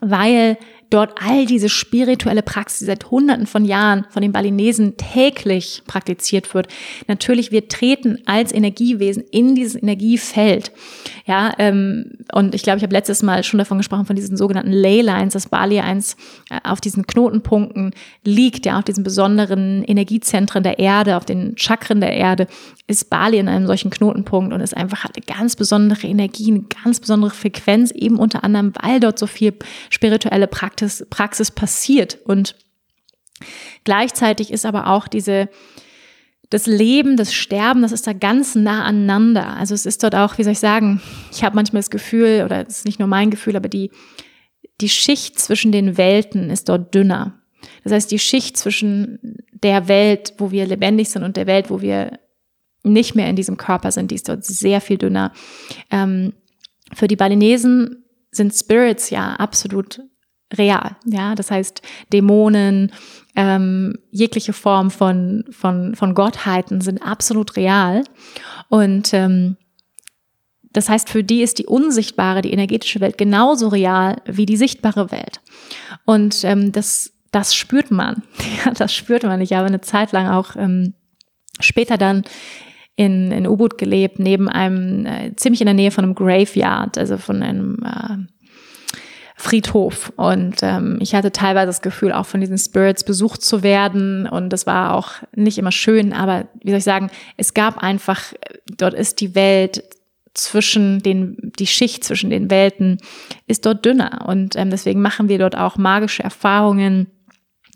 S1: weil dort all diese spirituelle Praxis, die seit Hunderten von Jahren von den Balinesen täglich praktiziert wird. Natürlich, wir treten als Energiewesen in dieses Energiefeld. Ja, ähm, und ich glaube, ich habe letztes Mal schon davon gesprochen, von diesen sogenannten Leylines, dass Bali eins äh, auf diesen Knotenpunkten liegt, ja, auf diesen besonderen Energiezentren der Erde, auf den Chakren der Erde, ist Bali in einem solchen Knotenpunkt und ist einfach hat eine ganz besondere Energie, eine ganz besondere Frequenz, eben unter anderem, weil dort so viel spirituelle Praxis, Praxis passiert. Und gleichzeitig ist aber auch diese das Leben, das Sterben, das ist da ganz nah aneinander. Also es ist dort auch, wie soll ich sagen, ich habe manchmal das Gefühl, oder es ist nicht nur mein Gefühl, aber die, die Schicht zwischen den Welten ist dort dünner. Das heißt, die Schicht zwischen der Welt, wo wir lebendig sind und der Welt, wo wir nicht mehr in diesem Körper sind, die ist dort sehr viel dünner. Ähm, für die Balinesen sind Spirits ja absolut real. Ja, das heißt Dämonen, ähm, jegliche Form von, von, von Gottheiten sind absolut real. Und ähm, das heißt, für die ist die unsichtbare, die energetische Welt genauso real wie die sichtbare Welt. Und ähm, das, das spürt man. Ja, das spürt man. Ich habe eine Zeit lang auch ähm, später dann in, in Ubud gelebt, neben einem, äh, ziemlich in der Nähe von einem Graveyard, also von einem äh, Friedhof. Und ähm, ich hatte teilweise das Gefühl, auch von diesen Spirits besucht zu werden. Und das war auch nicht immer schön, aber wie soll ich sagen, es gab einfach, dort ist die Welt zwischen den, die Schicht zwischen den Welten ist dort dünner. Und ähm, deswegen machen wir dort auch magische Erfahrungen.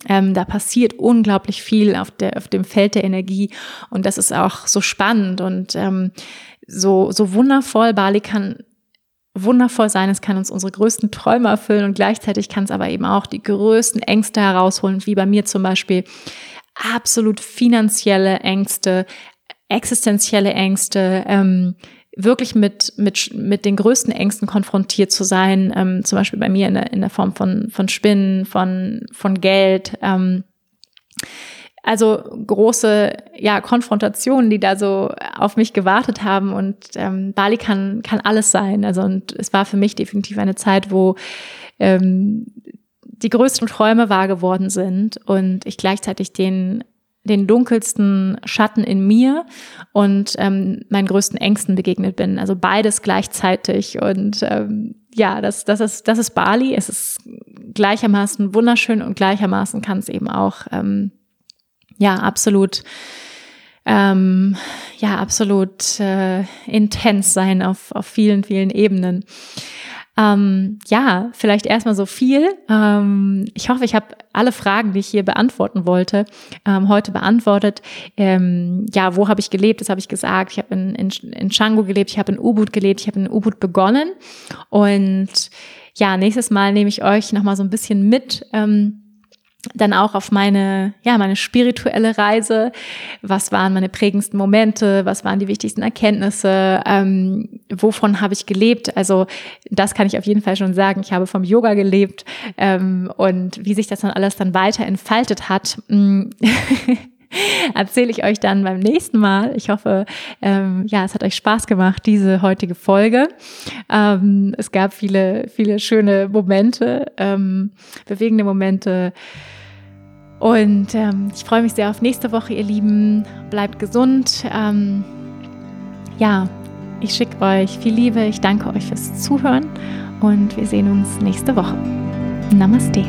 S1: Ähm, da passiert unglaublich viel auf, der, auf dem Feld der Energie und das ist auch so spannend und ähm, so, so wundervoll. Bali kann wundervoll sein, es kann uns unsere größten Träume erfüllen und gleichzeitig kann es aber eben auch die größten Ängste herausholen, wie bei mir zum Beispiel absolut finanzielle Ängste, existenzielle Ängste, ähm, wirklich mit, mit, mit den größten Ängsten konfrontiert zu sein, ähm, zum Beispiel bei mir in der, in der Form von, von Spinnen, von, von Geld. Ähm, also große ja, Konfrontationen, die da so auf mich gewartet haben. Und ähm, Bali kann, kann alles sein. Also und es war für mich definitiv eine Zeit, wo ähm, die größten Träume wahr geworden sind und ich gleichzeitig den den dunkelsten Schatten in mir und ähm, meinen größten Ängsten begegnet bin. Also beides gleichzeitig. Und ähm, ja, das, das, ist, das ist Bali. Es ist gleichermaßen wunderschön und gleichermaßen kann es eben auch ähm, ja, absolut, ähm, ja, absolut äh, intens sein auf, auf vielen, vielen Ebenen. Ähm, ja, vielleicht erstmal so viel. Ähm, ich hoffe, ich habe alle Fragen, die ich hier beantworten wollte, ähm, heute beantwortet. Ähm, ja, wo habe ich gelebt? Das habe ich gesagt. Ich habe in, in, in Chango gelebt, ich habe in Ubud gelebt, ich habe in Ubud begonnen. Und ja, nächstes Mal nehme ich euch nochmal so ein bisschen mit. Ähm, dann auch auf meine, ja, meine spirituelle Reise. Was waren meine prägendsten Momente? Was waren die wichtigsten Erkenntnisse? Ähm, wovon habe ich gelebt? Also das kann ich auf jeden Fall schon sagen. Ich habe vom Yoga gelebt ähm, und wie sich das dann alles dann weiter entfaltet hat. Mm, erzähle ich euch dann beim nächsten Mal. Ich hoffe, ähm, ja, es hat euch Spaß gemacht, diese heutige Folge. Ähm, es gab viele, viele schöne Momente, ähm, bewegende Momente. Und ähm, ich freue mich sehr auf nächste Woche, ihr Lieben. Bleibt gesund. Ähm, ja, ich schicke euch viel Liebe. Ich danke euch fürs Zuhören und wir sehen uns nächste Woche. Namaste.